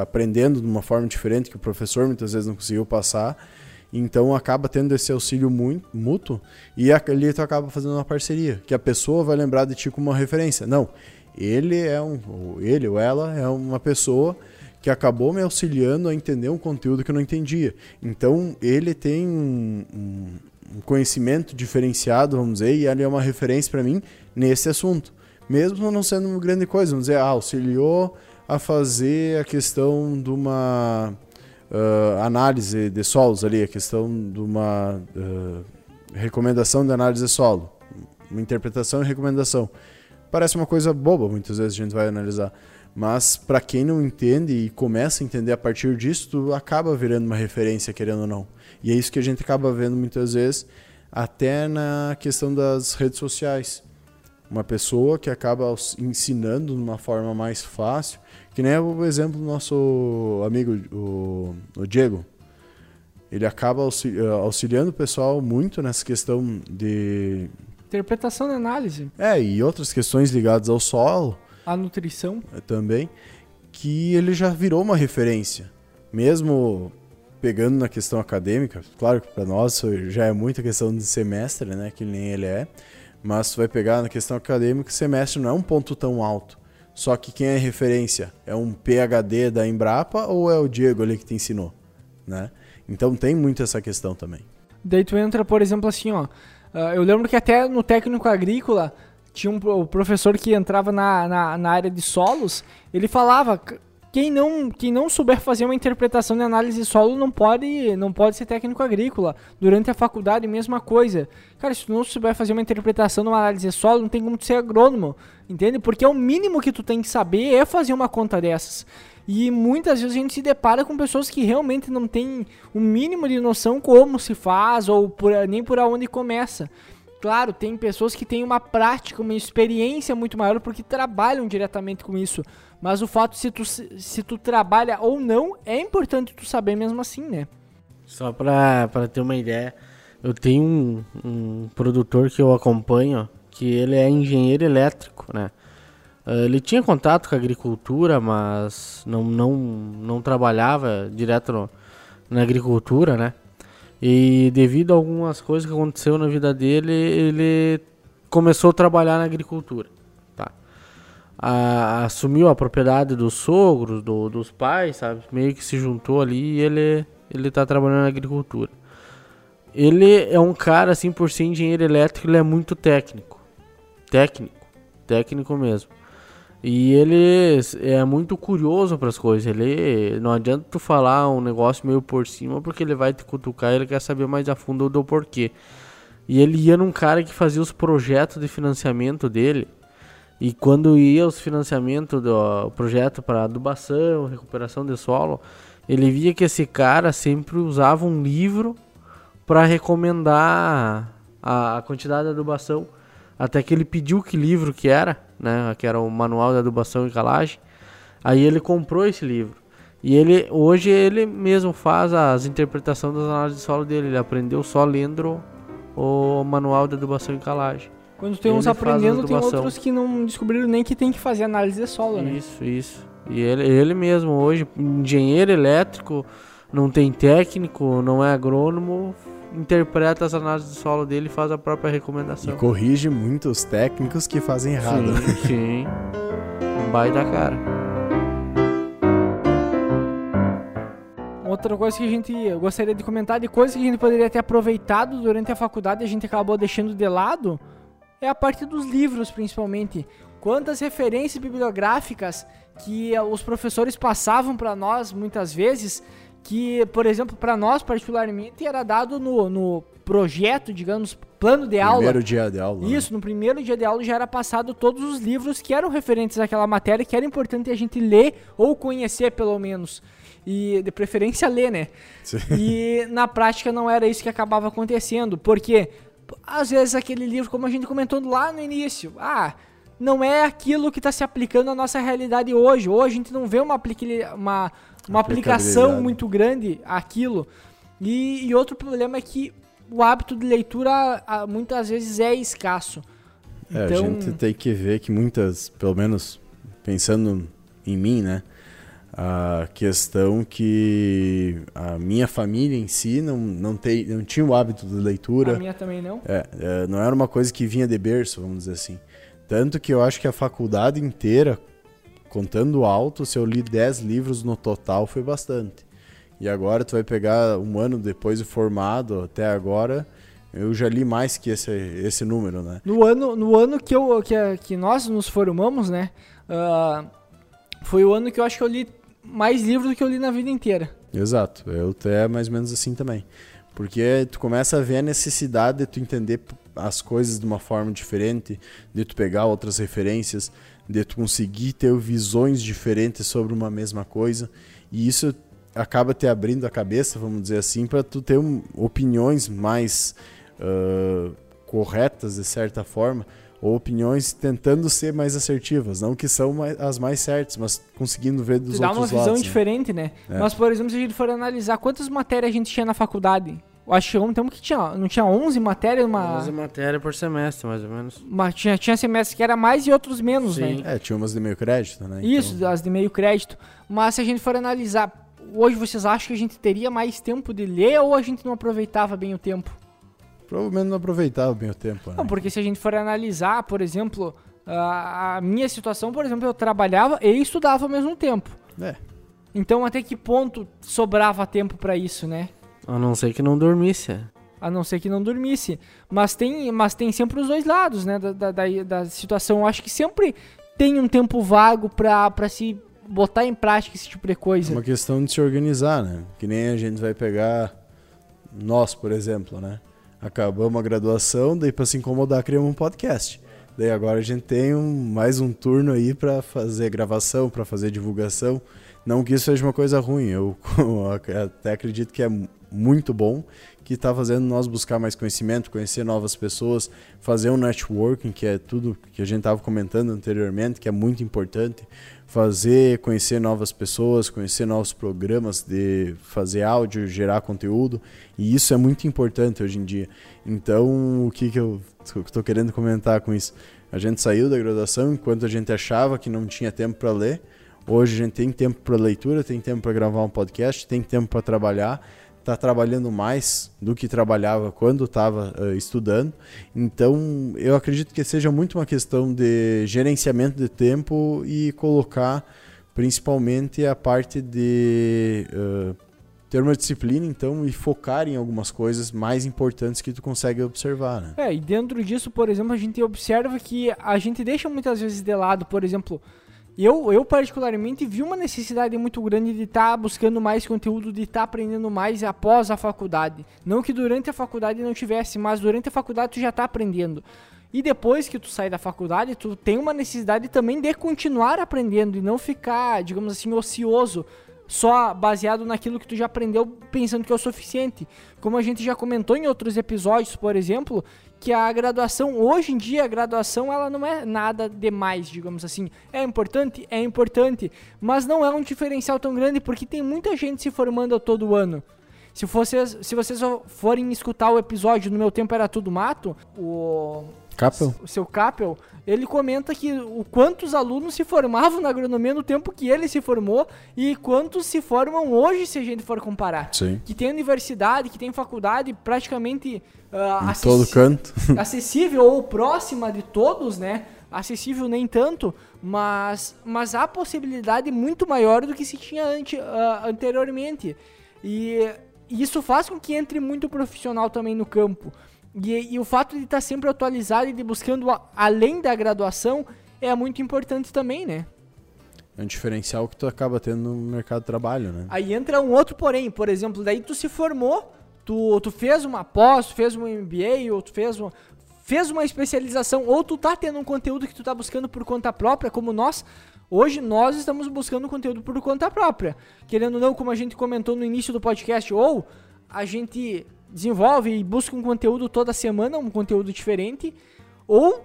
aprendendo de uma forma diferente que o professor muitas vezes não conseguiu passar. Então acaba tendo esse auxílio mútuo e ali tu acaba fazendo uma parceria, que a pessoa vai lembrar de ti como uma referência. Não, ele é um, ele ou ela é uma pessoa que acabou me auxiliando a entender um conteúdo que eu não entendia. Então, ele tem um, um conhecimento diferenciado, vamos dizer, e ele é uma referência para mim nesse assunto. Mesmo não sendo uma grande coisa, vamos dizer, ah, auxiliou a fazer a questão de uma uh, análise de solos ali, a questão de uma uh, recomendação de análise de solo, uma interpretação e recomendação. Parece uma coisa boba, muitas vezes a gente vai analisar. Mas para quem não entende e começa a entender a partir disso, tu acaba virando uma referência, querendo ou não. E é isso que a gente acaba vendo muitas vezes, até na questão das redes sociais. Uma pessoa que acaba ensinando de uma forma mais fácil, que nem é o exemplo do nosso amigo, o, o Diego. Ele acaba auxiliando o pessoal muito nessa questão de. Interpretação e análise. É, e outras questões ligadas ao solo a nutrição. É, também, que ele já virou uma referência. Mesmo pegando na questão acadêmica, claro que para nós já é muita questão de semestre, né, que nem ele é, mas tu vai pegar na questão acadêmica, semestre não é um ponto tão alto. Só que quem é referência? É um PhD da Embrapa ou é o Diego ali que te ensinou, né? Então tem muito essa questão também. Daí tu entra, por exemplo, assim, ó, ah, eu lembro que até no técnico agrícola tinha um professor que entrava na, na, na, área de solos, ele falava quem não, quem não souber fazer uma interpretação de análise de solo não pode, não pode ser técnico agrícola. Durante a faculdade, mesma coisa. Cara, se tu não souber fazer uma interpretação de uma análise de solo, não tem como tu ser agrônomo, entende? Porque é o mínimo que tu tem que saber é fazer uma conta dessas. E muitas vezes a gente se depara com pessoas que realmente não têm o mínimo de noção como se faz ou por, nem por onde começa. Claro, tem pessoas que têm uma prática, uma experiência muito maior porque trabalham diretamente com isso. Mas o fato se tu, se tu trabalha ou não, é importante tu saber mesmo assim, né? Só pra, pra ter uma ideia, eu tenho um, um produtor que eu acompanho, que ele é engenheiro elétrico, né? Ah, ele tinha contato com a agricultura, mas não, não, não trabalhava direto no, na agricultura, né? E devido a algumas coisas que aconteceu na vida dele, ele começou a trabalhar na agricultura. Tá? A, assumiu a propriedade dos sogros, do, dos pais, sabe? Meio que se juntou ali e ele, ele tá trabalhando na agricultura. Ele é um cara, assim, por ser engenheiro elétrico, ele é muito técnico. Técnico. Técnico mesmo. E ele é muito curioso para as coisas. Ele não adianta tu falar um negócio meio por cima, porque ele vai te cutucar e ele quer saber mais a fundo do porquê. E ele ia num cara que fazia os projetos de financiamento dele. E quando ia os financiamentos do projeto para adubação, recuperação de solo, ele via que esse cara sempre usava um livro para recomendar a quantidade de adubação. Até que ele pediu que livro que era né, que era o Manual de Adubação e Calagem. Aí ele comprou esse livro. E ele hoje ele mesmo faz as interpretações das análises de solo dele. Ele aprendeu só lendo o manual de adubação em calagem. Quando tem Ele uns a aprendendo, tem outros que não descobriram nem que tem que fazer análise de solo, né? Isso, isso. E ele, ele mesmo hoje, engenheiro elétrico, não tem técnico, não é agrônomo, interpreta as análises de solo dele e faz a própria E recomendação. corrige muitos técnicos que fazem errado. Sim, sim. Um baita cara. Outra coisa que a gente eu gostaria de comentar, de coisas que a gente poderia ter aproveitado durante a faculdade e a gente acabou deixando de lado, é a parte dos livros, principalmente. Quantas referências bibliográficas que os professores passavam para nós, muitas vezes, que, por exemplo, para nós, particularmente, era dado no, no projeto, digamos, plano de aula. Primeiro dia de aula. né? Isso, no primeiro dia de aula já era passado todos os livros que eram referentes àquela matéria, que era importante a gente ler ou conhecer, pelo menos. E de preferência ler, né? Sim. E na prática não era isso que acabava acontecendo, porque às vezes aquele livro, como a gente comentou lá no início, ah, não é aquilo que está se aplicando à nossa realidade hoje. Hoje a gente não vê uma, uma, uma aplicação muito grande àquilo. E, e outro problema é que o hábito de leitura muitas vezes é escasso. É, Então- a gente tem que ver que muitas, pelo menos pensando em mim, né? A questão que a minha família em si não, não, tem, não tinha o hábito de leitura. A minha também não. É, é, não era uma coisa que vinha de berço, vamos dizer assim. Tanto que eu acho que a faculdade inteira, contando alto, se eu li 10 livros no total, foi bastante. E agora tu vai pegar um ano depois de formado, até agora, eu já li mais que esse, esse número, né? No ano, no ano que, eu, que, que nós nos formamos, né? ah, foi o ano que eu acho que eu li mais livros do que eu li na vida inteira. Exato, eu até mais ou menos assim também. Porque tu começa a ver a necessidade de tu entender as coisas de uma forma diferente, de tu pegar outras referências, de tu conseguir ter visões diferentes sobre uma mesma coisa. E isso acaba te abrindo a cabeça, vamos dizer assim, para tu ter um- opiniões mais ah, corretas, de certa forma, ou opiniões tentando ser mais assertivas, não que são mais- as mais certas, mas conseguindo ver dos Te dá uma outros visão lados. né? diferente, né? É. Mas, por exemplo, se a gente for analisar quantas matérias a gente tinha na faculdade, acho que chegou um tempo que tinha, não tinha 11 matérias, uma, 11 matérias por semestre, mais ou menos. uma- tinha, tinha semestres que era mais e outros menos, Sim. né? É, tinha umas de meio crédito, né? Isso, Então, as de meio crédito. Mas se a gente for analisar, hoje vocês acham que a gente teria mais tempo de ler ou a gente não aproveitava bem o tempo? provavelmente não aproveitava bem o tempo, né? Não, porque se a gente for analisar, por exemplo, a, a minha situação, por exemplo, eu trabalhava e estudava ao mesmo tempo. É, Então, até que ponto sobrava tempo pra isso, né? A não ser que não dormisse. A não ser que não dormisse. Mas tem, mas tem sempre os dois lados, né? Da, da, da- da situação. Eu acho que sempre tem um tempo vago pra, pra se botar em prática esse tipo de é coisa. uma questão de se organizar, né? Que nem a gente vai pegar nós, por exemplo, né? Acabamos a graduação, daí para se incomodar criamos um podcast. Daí agora a gente tem um, mais um turno aí para fazer gravação, para fazer divulgação. Não que isso seja uma coisa ruim, eu até acredito que é muito bom que está fazendo nós buscar mais conhecimento, conhecer novas pessoas, fazer um networking, que é tudo que a gente estava comentando anteriormente, que é muito importante. Fazer, conhecer novas pessoas, conhecer novos programas de fazer áudio, gerar conteúdo, e isso é muito importante hoje em dia. Então, o que, que eu estou querendo comentar com isso? A gente saiu da graduação enquanto a gente achava que não tinha tempo para ler. Hoje a gente tem tempo para leitura, tem tempo para gravar um podcast, tem tempo para trabalhar, está trabalhando mais do que trabalhava quando estava estudando. Então, eu acredito que seja muito uma questão de gerenciamento de tempo e colocar principalmente a parte de uh, ter uma disciplina, então, e focar em algumas coisas mais importantes que tu consegue observar, né? É, e dentro disso, por exemplo, a gente observa que a gente deixa muitas vezes de lado, por exemplo, eu, eu particularmente vi uma necessidade muito grande de estar buscando mais conteúdo, de estar aprendendo mais após a faculdade. Não que durante a faculdade não tivesse, mas durante a faculdade tu já está aprendendo. E depois que tu sai da faculdade, tu tem uma necessidade também de continuar aprendendo e não ficar, digamos assim, ocioso, só baseado naquilo que tu já aprendeu pensando que é o suficiente. Como a gente já comentou em outros episódios, por exemplo, que a graduação, hoje em dia, a graduação ela não é nada demais, digamos assim. É importante? É importante, mas não é um diferencial tão grande porque tem muita gente se formando todo ano. Se vocês, se vocês forem escutar o episódio No Meu Tempo Era Tudo Mato, o, Capel? o seu Capel, ele comenta que o quantos alunos se formavam na agronomia no tempo que ele se formou e quantos se formam hoje, se a gente for comparar. Sim. Que tem universidade, que tem faculdade praticamente uh, todo canto. acessível ou próxima de todos, né? Acessível nem tanto, mas, mas há possibilidade muito maior do que se tinha ante, ah, anteriormente. E isso faz com que entre muito profissional também no campo. E, e o fato de estar sempre atualizado e de buscando a- além da graduação é muito importante também, né? É um diferencial que tu acaba tendo no mercado de trabalho, né? Aí entra um outro porém, por exemplo, daí tu se formou, tu, tu fez uma pós, tu fez um MBA, ou tu fez, um, fez uma especialização, ou tu tá tendo um conteúdo que tu tá buscando por conta própria, como nós. Hoje nós estamos buscando conteúdo por conta própria. Querendo ou não, como a gente comentou no início do podcast, ou a gente desenvolve e busca um conteúdo toda semana, um conteúdo diferente, ou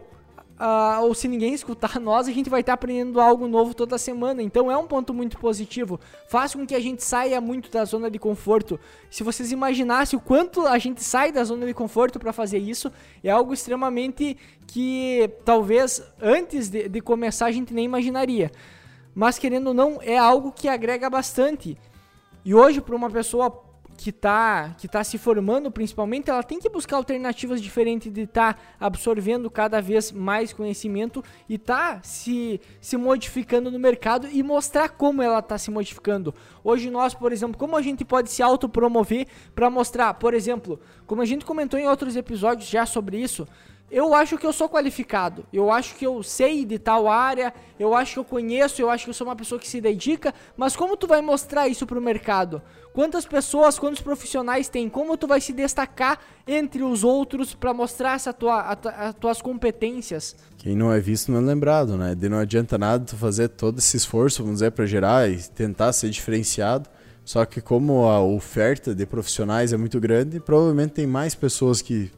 ah, ou se ninguém escutar nós, a gente vai estar aprendendo algo novo toda semana. Então é um ponto muito positivo. Faz com que a gente saia muito da zona de conforto. Se vocês imaginassem o quanto a gente sai da zona de conforto para fazer isso, é algo extremamente que talvez antes de, de começar a gente nem imaginaria. Mas querendo ou não, é algo que agrega bastante. E hoje, para uma pessoa que tá, que tá se formando, principalmente, ela tem que buscar alternativas diferentes de estar absorvendo cada vez mais conhecimento e tá se, se modificando no mercado e mostrar como ela tá se modificando. Hoje nós, por exemplo, como a gente pode se autopromover para mostrar, por exemplo, como a gente comentou em outros episódios já sobre isso, eu acho que eu sou qualificado, eu acho que eu sei de tal área, eu acho que eu conheço, eu acho que eu sou uma pessoa que se dedica, mas como tu vai mostrar isso pro mercado? Quantas pessoas, quantos profissionais tem? Como tu vai se destacar entre os outros para mostrar essa tua, a tua- as tuas competências? Quem não é visto não é lembrado, né? De não adianta nada tu fazer todo esse esforço, vamos dizer, para gerar e tentar ser diferenciado. Só que como a oferta de profissionais é muito grande, provavelmente tem mais pessoas que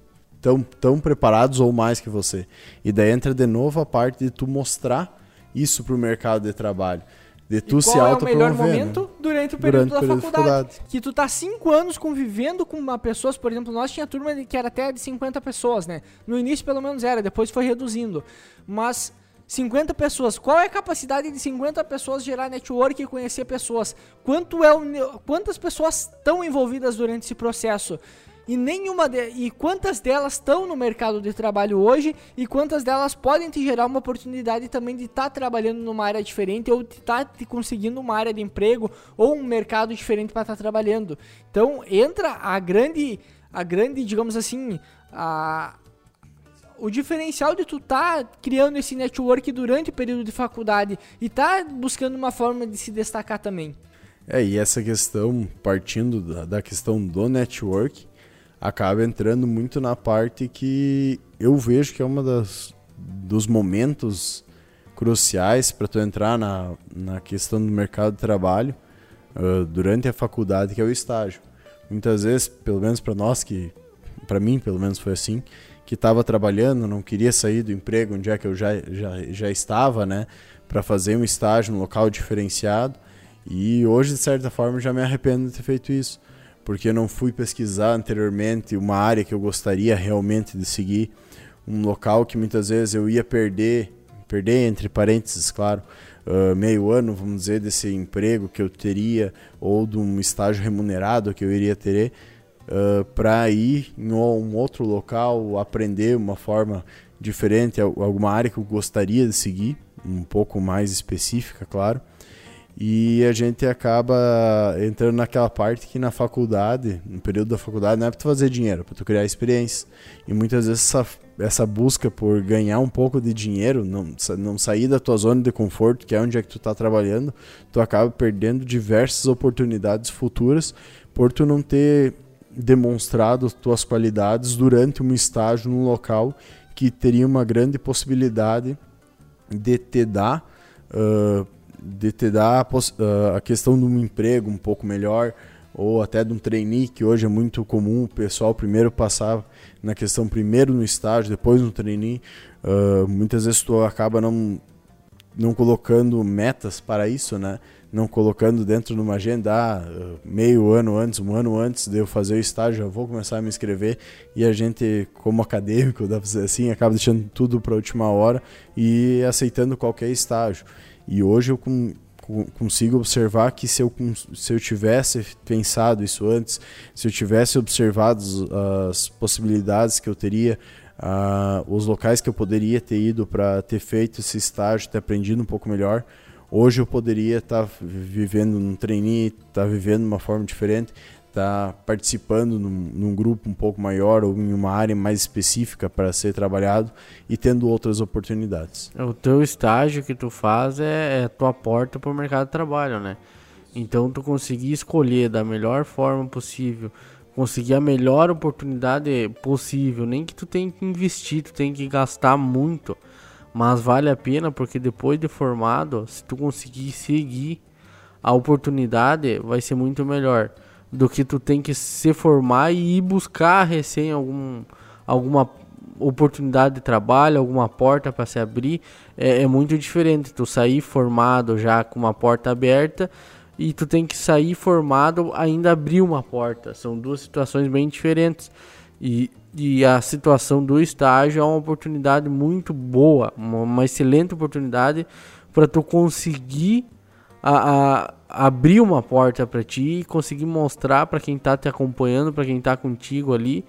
estão tão preparados ou mais que você. E daí entra de novo a parte de tu mostrar isso pro mercado de trabalho. De tu e se qual é o melhor né? momento? Durante o período, Durante o período da, de faculdade, faculdade. Que tu tá cinco anos convivendo com uma pessoa, por exemplo, nós tinha turma que era até de 50 pessoas, né? No início pelo menos era, depois foi reduzindo. Mas 50 pessoas, qual é a capacidade de 50 pessoas gerar network e conhecer pessoas? Quanto é o, quantas pessoas estão envolvidas durante esse processo? E nenhuma de, e quantas delas estão no mercado de trabalho hoje e quantas delas podem te gerar uma oportunidade também de estar trabalhando numa área diferente ou de estar te conseguindo uma área de emprego ou um mercado diferente para estar trabalhando. Então entra a grande a grande, digamos assim, a o diferencial de tu tá criando esse network durante o período de faculdade e tá buscando uma forma de se destacar também. É, e essa questão, partindo da, da questão do network, acaba entrando muito na parte que eu vejo que é uma das dos momentos cruciais para tu entrar na, na questão do mercado de trabalho ah, durante a faculdade, que é o estágio. Muitas vezes, pelo menos para nós que para mim, pelo menos foi assim, que estava trabalhando, não queria sair do emprego onde é que eu já, já, já estava, né, para fazer um estágio num local diferenciado. E hoje, de certa forma, já me arrependo de ter feito isso, porque eu não fui pesquisar anteriormente uma área que eu gostaria realmente de seguir, um local que muitas vezes eu ia perder, perder entre parênteses, claro, uh, meio ano, vamos dizer, desse emprego que eu teria, ou de um estágio remunerado que eu iria ter, uh, para ir em um outro local, aprender uma forma diferente, al- alguma área que eu gostaria de seguir, um pouco mais específica, claro. E a gente acaba entrando naquela parte que na faculdade, no período da faculdade, não é para tu fazer dinheiro, é para tu criar experiência. E muitas vezes essa, essa busca por ganhar um pouco de dinheiro, não, não sair da tua zona de conforto, que é onde é que tu tá trabalhando, tu acaba perdendo diversas oportunidades futuras por tu não ter demonstrado tuas qualidades durante um estágio num local que teria uma grande possibilidade de te dar ah, de te dar a, ah, a questão de um emprego um pouco melhor, ou até de um trainee, que hoje é muito comum o pessoal primeiro passar na questão primeiro no estágio, depois no trainee. Uh, muitas vezes tu acaba não, não colocando metas para isso, né? Não colocando dentro de uma agenda, ah, meio ano antes, um ano antes de eu fazer o estágio, já vou começar a me inscrever. E a gente, como acadêmico, dá pra dizer assim, acaba deixando tudo para a última hora e aceitando qualquer estágio. E hoje eu com, consigo observar que se eu, se eu tivesse pensado isso antes, se eu tivesse observado as possibilidades que eu teria, uh, os locais que eu poderia ter ido para ter feito esse estágio, ter aprendido um pouco melhor, hoje eu poderia estar tá vivendo num trainee, estar tá vivendo de uma forma diferente, estar tá participando num, num, grupo um pouco maior ou em uma área mais específica para ser trabalhado e tendo outras oportunidades. O teu estágio que tu faz é, é tua porta para o mercado de trabalho, né? Então tu conseguir escolher da melhor forma possível, conseguir a melhor oportunidade possível, nem que tu tenha que investir, tu tem que gastar muito, mas vale a pena porque depois de formado, se tu conseguir seguir a oportunidade, vai ser muito melhor do que tu tem que se formar e ir buscar recém algum, alguma oportunidade de trabalho, alguma porta para se abrir, é, é, muito diferente. Tu sair formado já com uma porta aberta e tu tem que sair formado ainda abrir uma porta. São duas situações bem diferentes. E, e a situação do estágio é uma oportunidade muito boa, uma, uma excelente oportunidade para tu conseguir a, a abrir uma porta para ti e conseguir mostrar para quem está te acompanhando, para quem está contigo ali,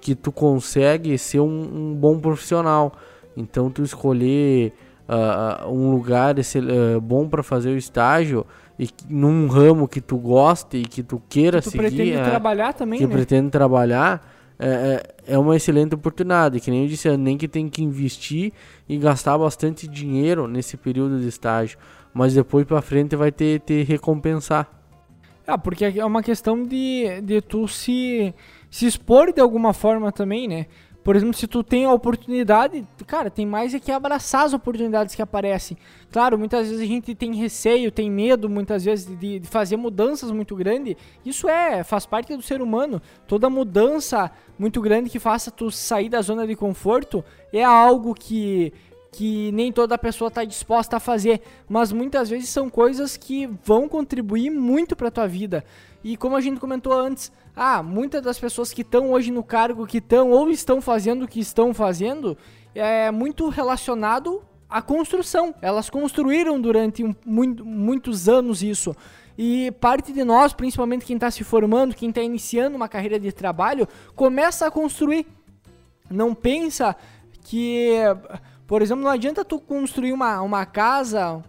que tu consegue ser um, um bom profissional. Então tu escolher uh, um lugar esse, uh, bom para fazer o estágio e num ramo que tu goste e que tu queira que tu seguir, pretende é, trabalhar também, que né? pretende trabalhar, é, é, é uma excelente oportunidade. Que nem eu disse, nem que tem que investir e gastar bastante dinheiro nesse período de estágio mas depois para frente vai ter, ter recompensar. Ah, porque é uma questão de, de tu se, se expor de alguma forma também, né? Por exemplo, se tu tem a oportunidade, cara, tem mais é que abraçar as oportunidades que aparecem. Claro, muitas vezes a gente tem receio, tem medo, muitas vezes, de, de fazer mudanças muito grandes. Isso é, faz parte do ser humano. Toda mudança muito grande que faça tu sair da zona de conforto é algo que que nem toda pessoa está disposta a fazer, mas muitas vezes são coisas que vão contribuir muito para tua vida. E como a gente comentou antes, ah, muitas das pessoas que estão hoje no cargo que estão ou estão fazendo o que estão fazendo é muito relacionado à construção. Elas construíram durante um, muito, muitos anos isso. E parte de nós, principalmente quem está se formando, quem está iniciando uma carreira de trabalho, começa a construir. Não pensa que por exemplo, não adianta tu construir uma, uma casa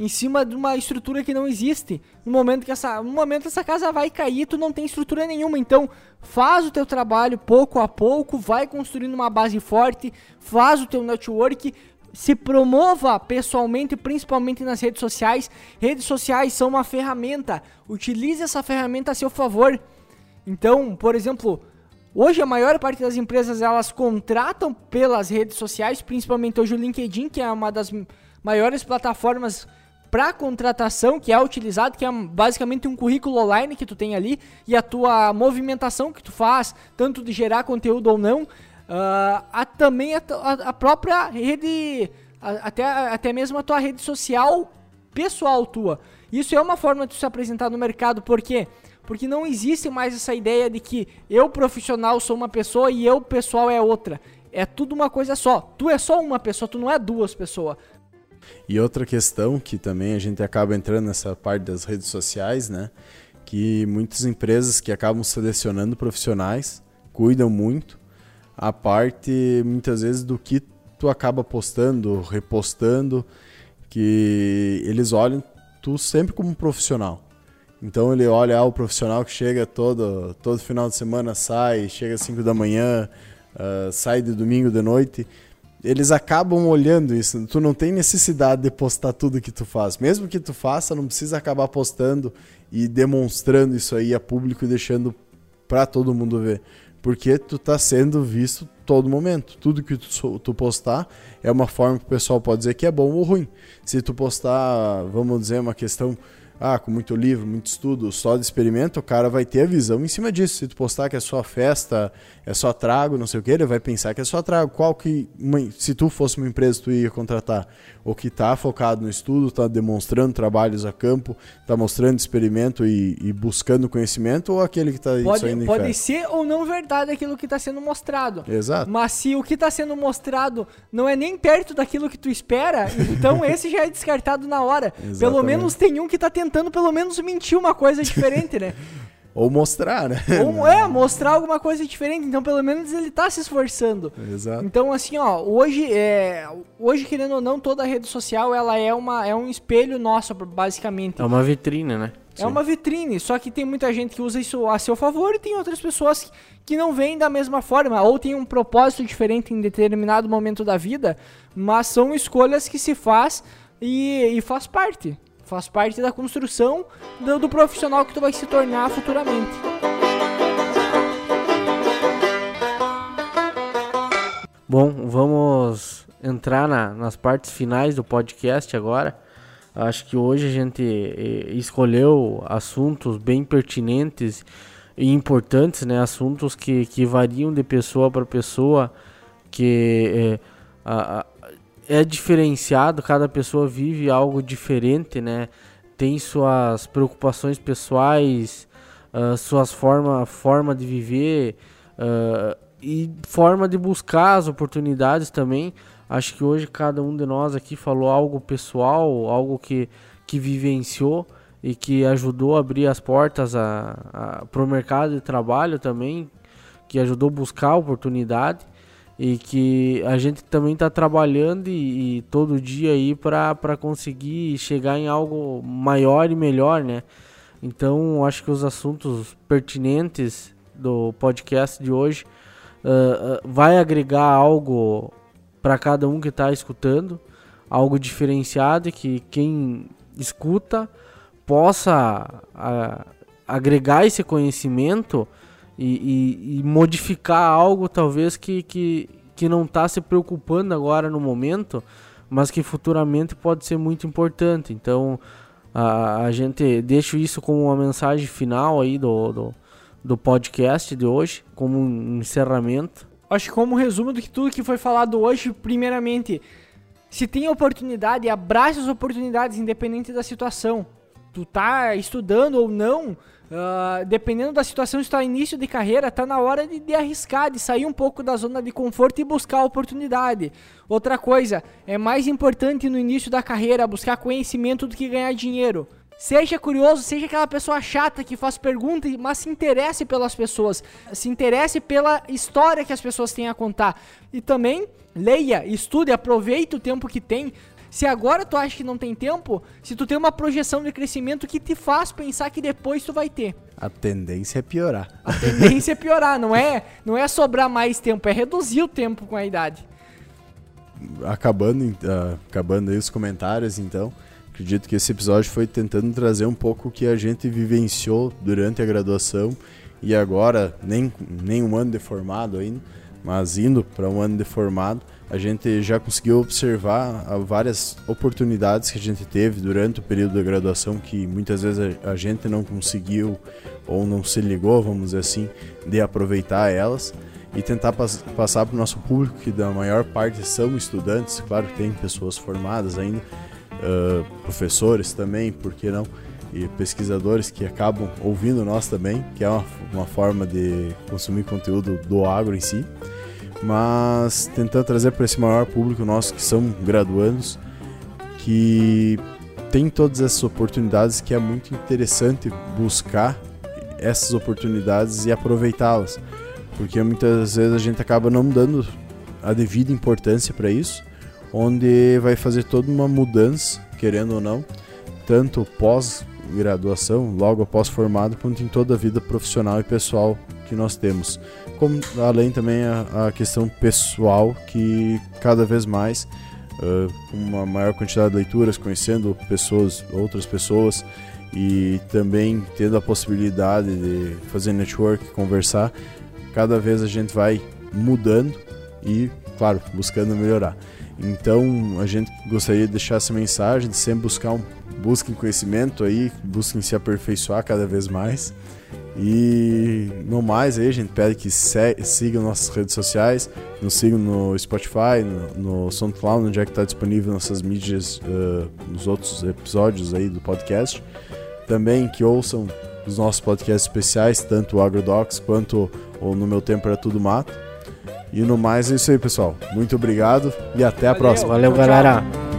em cima de uma estrutura que não existe. No momento que essa, no momento essa casa vai cair, tu não tem estrutura nenhuma. Então, faz o teu trabalho pouco a pouco, vai construindo uma base forte, faz o teu network, se promova pessoalmente, principalmente nas redes sociais. Redes sociais são uma ferramenta. Utilize essa ferramenta a seu favor. Então, por exemplo, Hoje a maior parte das empresas elas contratam pelas redes sociais, principalmente hoje o LinkedIn, que é uma das maiores plataformas para contratação que é utilizado, que é basicamente um currículo online que tu tem ali e a tua movimentação que tu faz, tanto de gerar conteúdo ou não, uh, a, também a, a, própria rede, a, até, até mesmo a tua rede social pessoal tua. Isso é uma forma de se apresentar no mercado, porque quê? Porque não existe mais essa ideia de que eu profissional sou uma pessoa e eu pessoal é outra. É tudo uma coisa só. Tu é só uma pessoa, tu não é duas pessoas. E outra questão que também a gente acaba entrando nessa parte das redes sociais, né? Que muitas empresas que acabam selecionando profissionais cuidam muito a parte muitas vezes do que tu acaba postando, repostando, que eles olham tu sempre como profissional. Então ele olha ah, o profissional que chega todo, todo final de semana, sai, chega às 5 da manhã, uh, sai de domingo de noite. Eles acabam olhando isso. Tu não tem necessidade de postar tudo que tu faz. Mesmo que tu faça, não precisa acabar postando e demonstrando isso aí a público e deixando para todo mundo ver. Porque tu tá sendo visto todo momento. Tudo que tu, postar é uma forma que o pessoal pode dizer que é bom ou ruim. Se tu postar, vamos dizer, uma questão ah, com muito livro, muito estudo, só de experimento, o cara vai ter a visão em cima disso. Se tu postar que é só festa, é só trago, não sei o que, ele vai pensar que é só trago. Qual que, uma, se tu fosse uma empresa, tu ia contratar? O que está focado no estudo, está demonstrando trabalhos a campo, está mostrando experimento e, e, buscando conhecimento, ou aquele que está Pode, pode ser ou não verdade aquilo que está sendo mostrado. Exato. Mas se o que está sendo mostrado não é nem perto daquilo que tu espera, então esse já é descartado na hora. Exatamente. Pelo menos tem um que está tentando tentando pelo menos mentir uma coisa diferente, né? Ou mostrar, né? Ou, é, mostrar alguma coisa diferente. Então, pelo menos ele tá se esforçando. Exato. Então, assim, ó, hoje, é, hoje querendo ou não, toda rede social, ela é, uma, é um espelho nosso, basicamente. É uma vitrine, né? É Sim. uma vitrine, só que tem muita gente que usa isso a seu favor e tem outras pessoas que não veem da mesma forma, ou tem um propósito diferente em determinado momento da vida, mas são escolhas que se faz e, e faz parte. Faz parte da construção do, do profissional que tu vai se tornar futuramente. Bom, vamos entrar na, nas partes finais do podcast agora. Acho que hoje a gente eh, escolheu assuntos bem pertinentes e importantes, né? Assuntos que, que variam de pessoa para pessoa, que eh, a, é diferenciado, cada pessoa vive algo diferente, né? Tem suas preocupações pessoais, uh, suas forma, forma de viver uh, e forma de buscar as oportunidades também. Acho que hoje cada um de nós aqui falou algo pessoal, algo que, que vivenciou e que ajudou a abrir as portas para o mercado de trabalho também, que ajudou a buscar oportunidade e que a gente também está trabalhando e, e, todo dia aí para conseguir chegar em algo maior e melhor, né? Então, acho que os assuntos pertinentes do podcast de hoje uh, uh, vai agregar algo para cada um que está escutando, algo diferenciado e que quem escuta possa uh, agregar esse conhecimento e, e, e modificar algo talvez que, que, que não está se preocupando agora no momento, mas que futuramente pode ser muito importante. Então a, a gente deixa isso como uma mensagem final aí do, do, do podcast de hoje, como um encerramento. Acho que como resumo do que tudo que foi falado hoje, primeiramente, se tem oportunidade, abrace as oportunidades independente da situação. Tu tá estudando ou não, Uh, dependendo da situação, está início de carreira, está na hora de, de, arriscar, de sair um pouco da zona de conforto e buscar a oportunidade. Outra coisa, é mais importante no início da carreira buscar conhecimento do que ganhar dinheiro. Seja curioso, seja aquela pessoa chata que faz perguntas, mas se interesse pelas pessoas, se interesse pela história que as pessoas têm a contar. E também leia, estude, aproveite o tempo que tem. Se agora tu acha que não tem tempo, se tu tem uma projeção de crescimento que te faz pensar que depois tu vai ter. A tendência é piorar. A tendência é piorar, não é, não é sobrar mais tempo, é reduzir o tempo com a idade. Acabando, uh, acabando aí os comentários, então, acredito que esse episódio foi tentando trazer um pouco o que a gente vivenciou durante a graduação e agora, nem, nem um ano de formado ainda, mas indo para um ano de formado, a gente já conseguiu observar várias oportunidades que a gente teve durante o período da graduação que muitas vezes a gente não conseguiu ou não se ligou, vamos dizer assim, de aproveitar elas e tentar pas passar para o nosso público, que da maior parte são estudantes, claro que tem pessoas formadas ainda, uh, professores também, por que não? E pesquisadores que acabam ouvindo nós também, que é uma, uma forma de consumir conteúdo do agro em si mas tentando trazer para esse maior público nosso que são graduandos, que tem todas essas oportunidades que é muito interessante buscar essas oportunidades e aproveitá-las, porque muitas vezes a gente acaba não dando a devida importância para isso, onde vai fazer toda uma mudança, querendo ou não, tanto pós graduação, logo após formado, quanto em toda a vida profissional e pessoal que nós temos como além também a, a questão pessoal que cada vez mais uh, com uma maior quantidade de leituras, conhecendo pessoas, outras pessoas e também tendo a possibilidade de fazer network, conversar, cada vez a gente vai mudando e, claro, buscando melhorar. Então a gente gostaria de deixar essa mensagem de sempre buscar um busquem conhecimento aí, busquem se aperfeiçoar cada vez mais. E no mais aí, a gente pede que sigam nossas redes sociais, nos sigam no Spotify, no, no SoundCloud, onde é que está disponível nossas mídias, uh, nos outros episódios aí do podcast. Também que ouçam os nossos podcasts especiais, tanto o AgroDocs quanto o No Meu Tempo Era Tudo Mato. E no mais é isso aí, pessoal. Muito obrigado e até a Valeu. próxima. Valeu, galera.